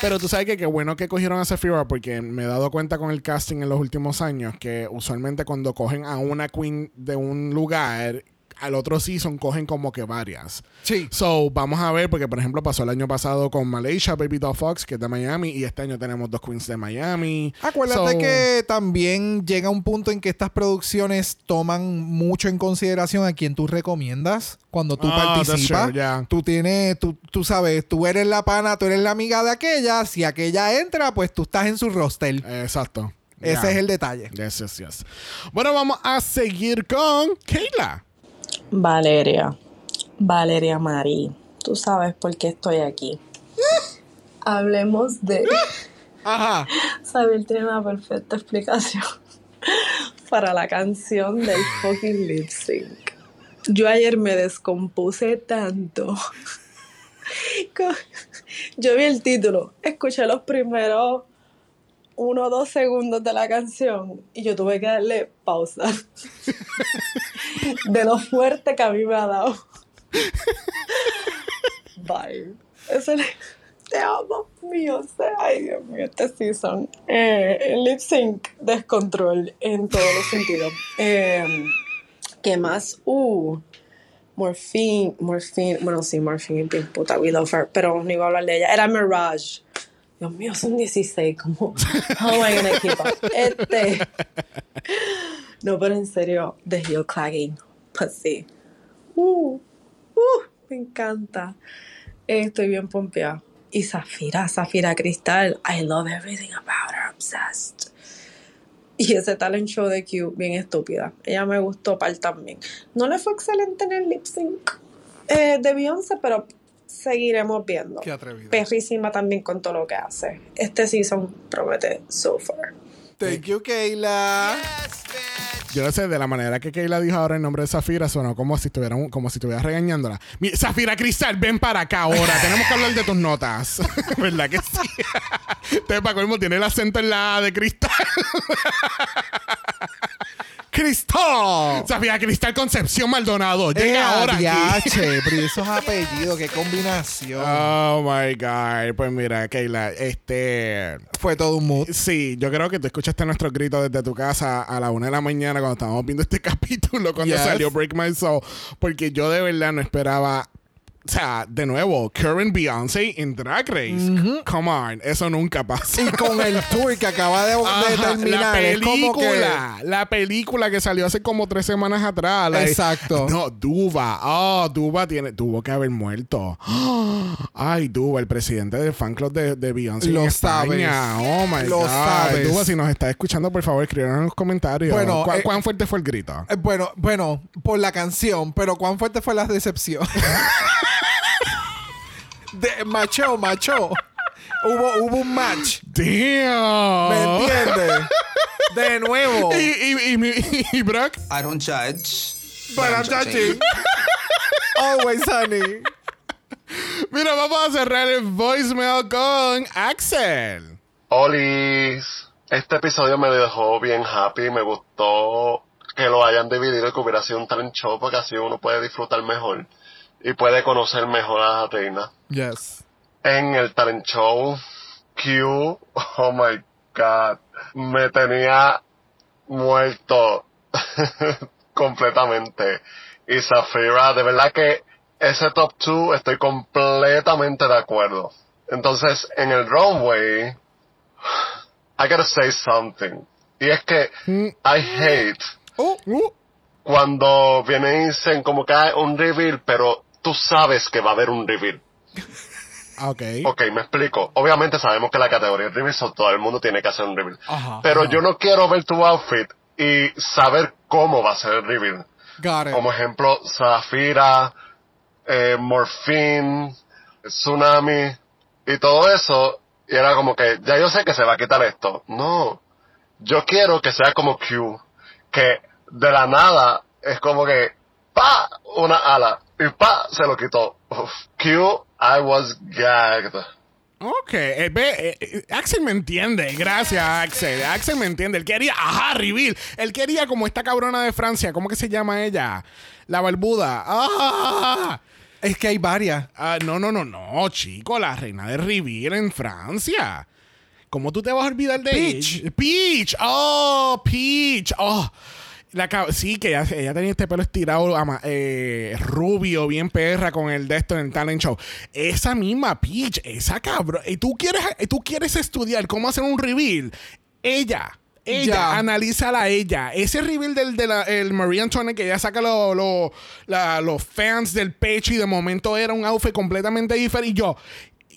Pero tú sabes que qué bueno que cogieron a Safira porque me he dado cuenta con el casting en los últimos años que usualmente cuando cogen a una queen de un lugar, al otro season cogen como que varias. Sí. So, vamos a ver, porque por ejemplo pasó el año pasado con Malaysia, Baby Doll Fox, que es de Miami, y este año tenemos dos queens de Miami. Acuérdate So, que también llega un punto en que estas producciones toman mucho en consideración a quien tú recomiendas cuando tú that's participas. true, yeah. Tú tienes, tú, tú sabes, tú eres la pana, tú eres la amiga de aquella. Si aquella entra, pues tú estás en su roster. Exacto. Ese Yeah. es el detalle. Yes, yes, yes. Bueno, vamos a seguir con Kayla. Valeria, Valeria Marí, tú sabes por qué estoy aquí. Hablemos de... Ajá. Saber tiene una perfecta explicación para la canción del fucking lip sync. Yo ayer me descompuse tanto. Yo vi el título, escuché los primeros uno o dos segundos de la canción y yo tuve que darle pausa. De lo fuerte que a mí me ha dado. Bye. Eso le- Te amo, mío. Ay, Dios mío, este season. Eh, el lip sync, descontrol en todos los sentidos. Eh, ¿Qué más? Uh, Morphine, Morphine, bueno, sí, Morphine, bien puta, we love her, pero no iba a hablar de ella. Era Mirage. Dios mío, son 16, como, how am I gonna keep up? Este, no, pero en serio, The Heel Clagging, pussy. Uh, uh, me encanta. Estoy bien pompeada. Y Zafira, Zafira Cristal, I love everything about her, obsessed. Y ese talent show de Q, bien estúpida. Ella me gustó par también. No le fue excelente en el lip sync eh, de Beyoncé, pero seguiremos viendo. Qué atrevida. Perrísima también con todo lo que hace. Este season promete so far. Thank you, Kayla. Yo no sé, de la manera que Kayla dijo ahora el nombre de Zafira, sonó como si estuviera, como si estuviera regañándola. Mi- Zafira Cristal, ven para acá ahora. Tenemos que hablar de tus notas. ¿Verdad que sí? Entonces, para colmo, tiene el acento en la A de Cristal. ¡Cristal! Zafira Cristal Concepción Maldonado. Llega Eh, ahora aquí. diache, pero ¿y esos apellidos, qué combinación. Oh my God. Pues mira, Kayla, este. Fue todo un mood. Sí, yo creo que tú escuchaste nuestros gritos desde tu casa a la una de la mañana cuando estábamos viendo este capítulo, cuando Yes. salió Break My Soul, porque yo de verdad no esperaba. O sea, de nuevo, Current Beyoncé en Drag Race. Come on, eso nunca pasa. Y con el tour que acaba de, terminar, la como que... película, la película que salió hace como tres semanas atrás. Exacto. No, Duba. Oh, Duba tiene, tuvo que haber muerto. Ay, Duba, el presidente del fan club de, de Beyoncé Lo en España. sabes. Oh my Lo God. sabes. Duba, si nos está escuchando, por favor, escríbanos en los comentarios. Bueno, ¿Cuán, eh, cuán fuerte fue el grito? Eh, Bueno, bueno, por la canción, pero ¿cuán fuerte fue la decepción? de, macho, macho. Hubo, hubo un match. Damn. ¿Me entiendes? De nuevo. Y, y, y, y Brock. I don't judge. But I'm judging. Always, honey. Mira, vamos a cerrar el voicemail con Axel. Olis, este episodio me dejó bien happy, me gustó que lo hayan dividido y que hubiera sido un talent show porque así uno puede disfrutar mejor y puede conocer mejor a la reina. Yes. En el talent show, Q, oh my god, me tenía muerto completamente. Y Zafira, de verdad que ese top 2 estoy completamente de acuerdo. Entonces, en el runway, I gotta say something. Y es que I hate Oh, uh. cuando vienen y dicen como que hay un reveal, pero tú sabes que va a haber un reveal. Ok. Ok, me explico. Obviamente sabemos que la categoría es reveal, todo el mundo tiene que hacer un reveal. Ajá, pero ajá. yo no quiero ver tu outfit y saber cómo va a ser el reveal. Got it. Como ejemplo, Zafira, eh, Morphine, Tsunami y todo eso. Y era como que, ya yo sé que se va a quitar esto. No. Yo quiero que sea como Q. Que de la nada es como que, pa, una ala. Y pa, se lo quitó. Q, I was gagged. Ok, eh, ve, eh, eh, Axel me entiende, gracias Axel, Axel me entiende, él quería, ajá, reveal, él quería como esta cabrona de Francia, ¿cómo que se llama ella? La barbuda, ah, Es que hay varias. Ah, no, no, no, no, chico, la reina de reveal en Francia. ¿Cómo tú te vas a olvidar de Peach. ella? Peach, oh, Peach, oh. La, sí, que ella, ella tenía este pelo estirado, ama- eh, rubio, bien perra, con el de esto en el talent show. Esa misma Peach, esa cabrón. Y tú quieres, tú quieres estudiar cómo hacer un reveal. Ella, ella, Ya. analízala a ella. Ese reveal del de la- el Marie Antoinette que ella saca lo- lo- la- los fans del pecho y de momento era un outfit completamente diferente. Y yo,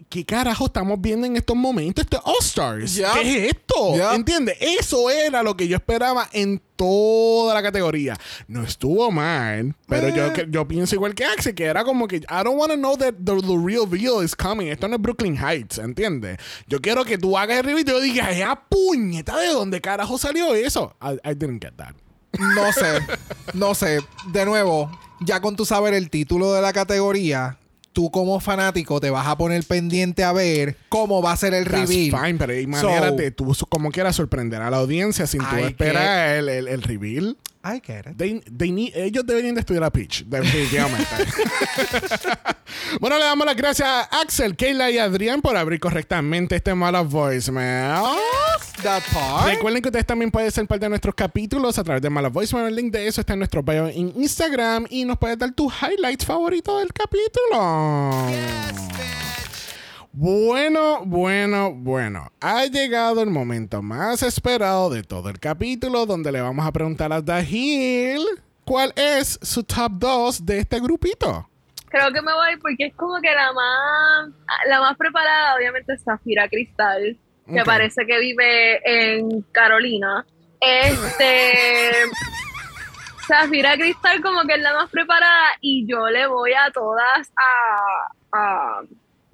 ¿qué carajo estamos viendo en estos momentos? Esto es All Stars. Ya. ¿Qué es esto? Ya. ¿Entiendes? Eso era lo que yo esperaba en toda la categoría. No estuvo mal, pero yo, Eh. yo pienso igual que Axel, que era como que I don't want to know that the, the real deal is coming. Esto no es Brooklyn Heights, ¿entiendes? Yo quiero que tú hagas el review y yo diga, ¡esa puñeta de dónde carajo salió eso! I, I didn't get that. No sé, no sé. De nuevo, ya con tu saber el título de la categoría, tú como fanático te vas a poner pendiente a ver cómo va a ser el That's reveal. fine, pero hay So- manera de tú como quieras sorprender a la audiencia sin tú esperar el, el, el reveal. I get it. They- they need- ellos deberían de estudiar a Peach, definitivamente. bueno, le damos las gracias a Axel, Kayla y Adrián por abrir correctamente este mala voicemail. That part. Recuerden que ustedes también pueden ser parte de nuestros capítulos a través de Mala Voicemail. El link de eso está en nuestro bio en Instagram y nos puedes dar tus highlights favoritos del capítulo. Bueno, bueno, bueno. Ha llegado el momento más esperado de todo el capítulo donde le vamos a preguntar a Dahil cuál es su top 2 de este grupito. Creo que me voy porque es como que la más, la más preparada, obviamente, es Zafira Cristal, que parece que vive en Carolina. Este. Zafira Cristal, como que es la más preparada, y yo le voy a todas a, a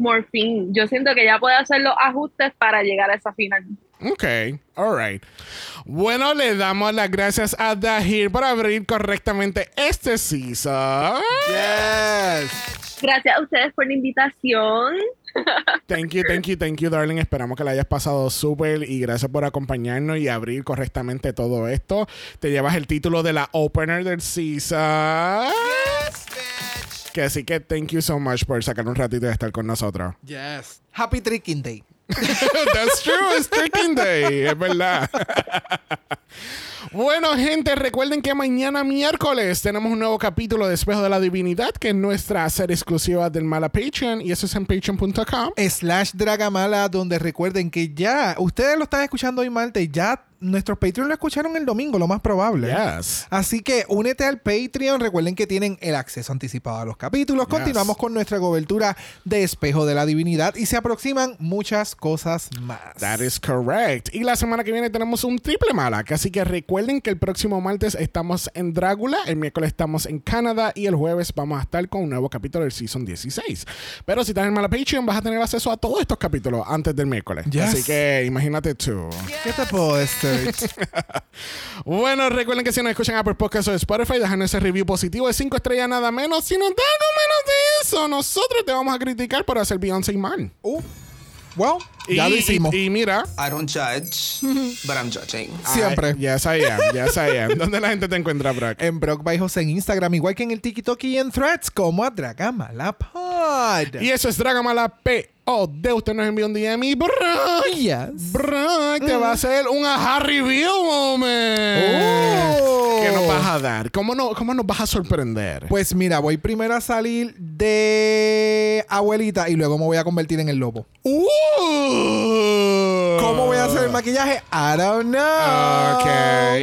Morphine. Yo siento que ella puede hacer los ajustes para llegar a esa final. Ok, alright. Bueno, le damos las gracias a Dahir por abrir correctamente este season. Yes. Gracias a ustedes por la invitación. Thank you, thank you, thank you, darling. Esperamos que la hayas pasado súper y gracias por acompañarnos y abrir correctamente todo esto. Te llevas el título de la opener del season. Que así que thank you so much por sacar un ratito de estar con nosotros. Yes. Happy Tricking Day. That's true, it's Tricking Day, es verdad. Bueno, gente, recuerden que mañana miércoles tenemos un nuevo capítulo de Espejo de la Divinidad, que es nuestra serie exclusiva del Mala Patreon, y eso es en patreon.com. Slash Dragamala, donde recuerden que ya, ustedes lo están escuchando hoy martes, ya nuestros Patreon lo escucharon el domingo, lo más probable. Yes. Así que únete al Patreon. Recuerden que tienen el acceso anticipado a los capítulos. Yes. Continuamos con nuestra cobertura de Espejo de la Divinidad y se aproximan muchas cosas más. That is correct. Y la semana que viene tenemos un triple mala. Así que recuerden que el próximo martes estamos en Drácula, el miércoles estamos en Canadá y el jueves vamos a estar con un nuevo capítulo del Season 16. Pero si estás en Mala Patreon vas a tener acceso a todos estos capítulos antes del miércoles. Yes. Así que imagínate tú. ¿Qué te puedo decir? Bueno, recuerden que si nos escuchan Apple Podcasts o Spotify, dejan ese review positivo de 5 estrellas nada menos. Si nos da algo menos de eso, nosotros te vamos a criticar por hacer Beyoncé y Man. Uh, well, ya lo hicimos. Y, y mira, I don't judge, but I'm judging. Siempre. Ay, yes, I am. Yes, I am. ¿Dónde la gente te encuentra, Brock? en Brock by José en Instagram, igual que en el TikTok y en Threads, como a Dragamala Pod. Y eso es Dragamala P. O de usted nos envió un DM y Brock. Yes. Te va a hacer un aha review moment. Oh. ¿Qué nos vas a dar? ¿Cómo, no, ¿Cómo nos vas a sorprender? Pues mira, voy primero a salir de abuelita y luego me voy a convertir en el lobo. Uh. ¿Cómo voy a hacer el maquillaje? I don't know. Ok.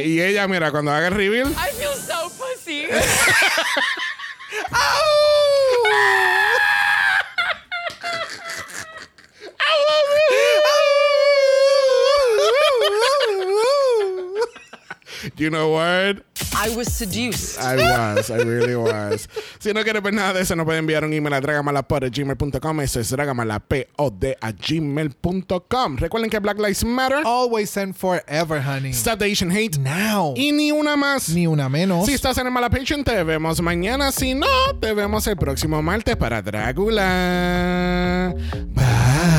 Y ella, mira, cuando haga el reveal. I feel so pussy. You know what? I was seduced. I was, I really was. Si no quieres ver nada de eso, nos puede enviar un email a dragamalapod.gmail.com. Eso es dragamalapod a gmail.com. Recuerden que Black Lives Matter. Always and forever, honey. Stop the Asian hate. Now. Y ni una más. Ni una menos. Si estás en el Malapation, te vemos mañana. Si no, te vemos el próximo martes para Drácula. Bye.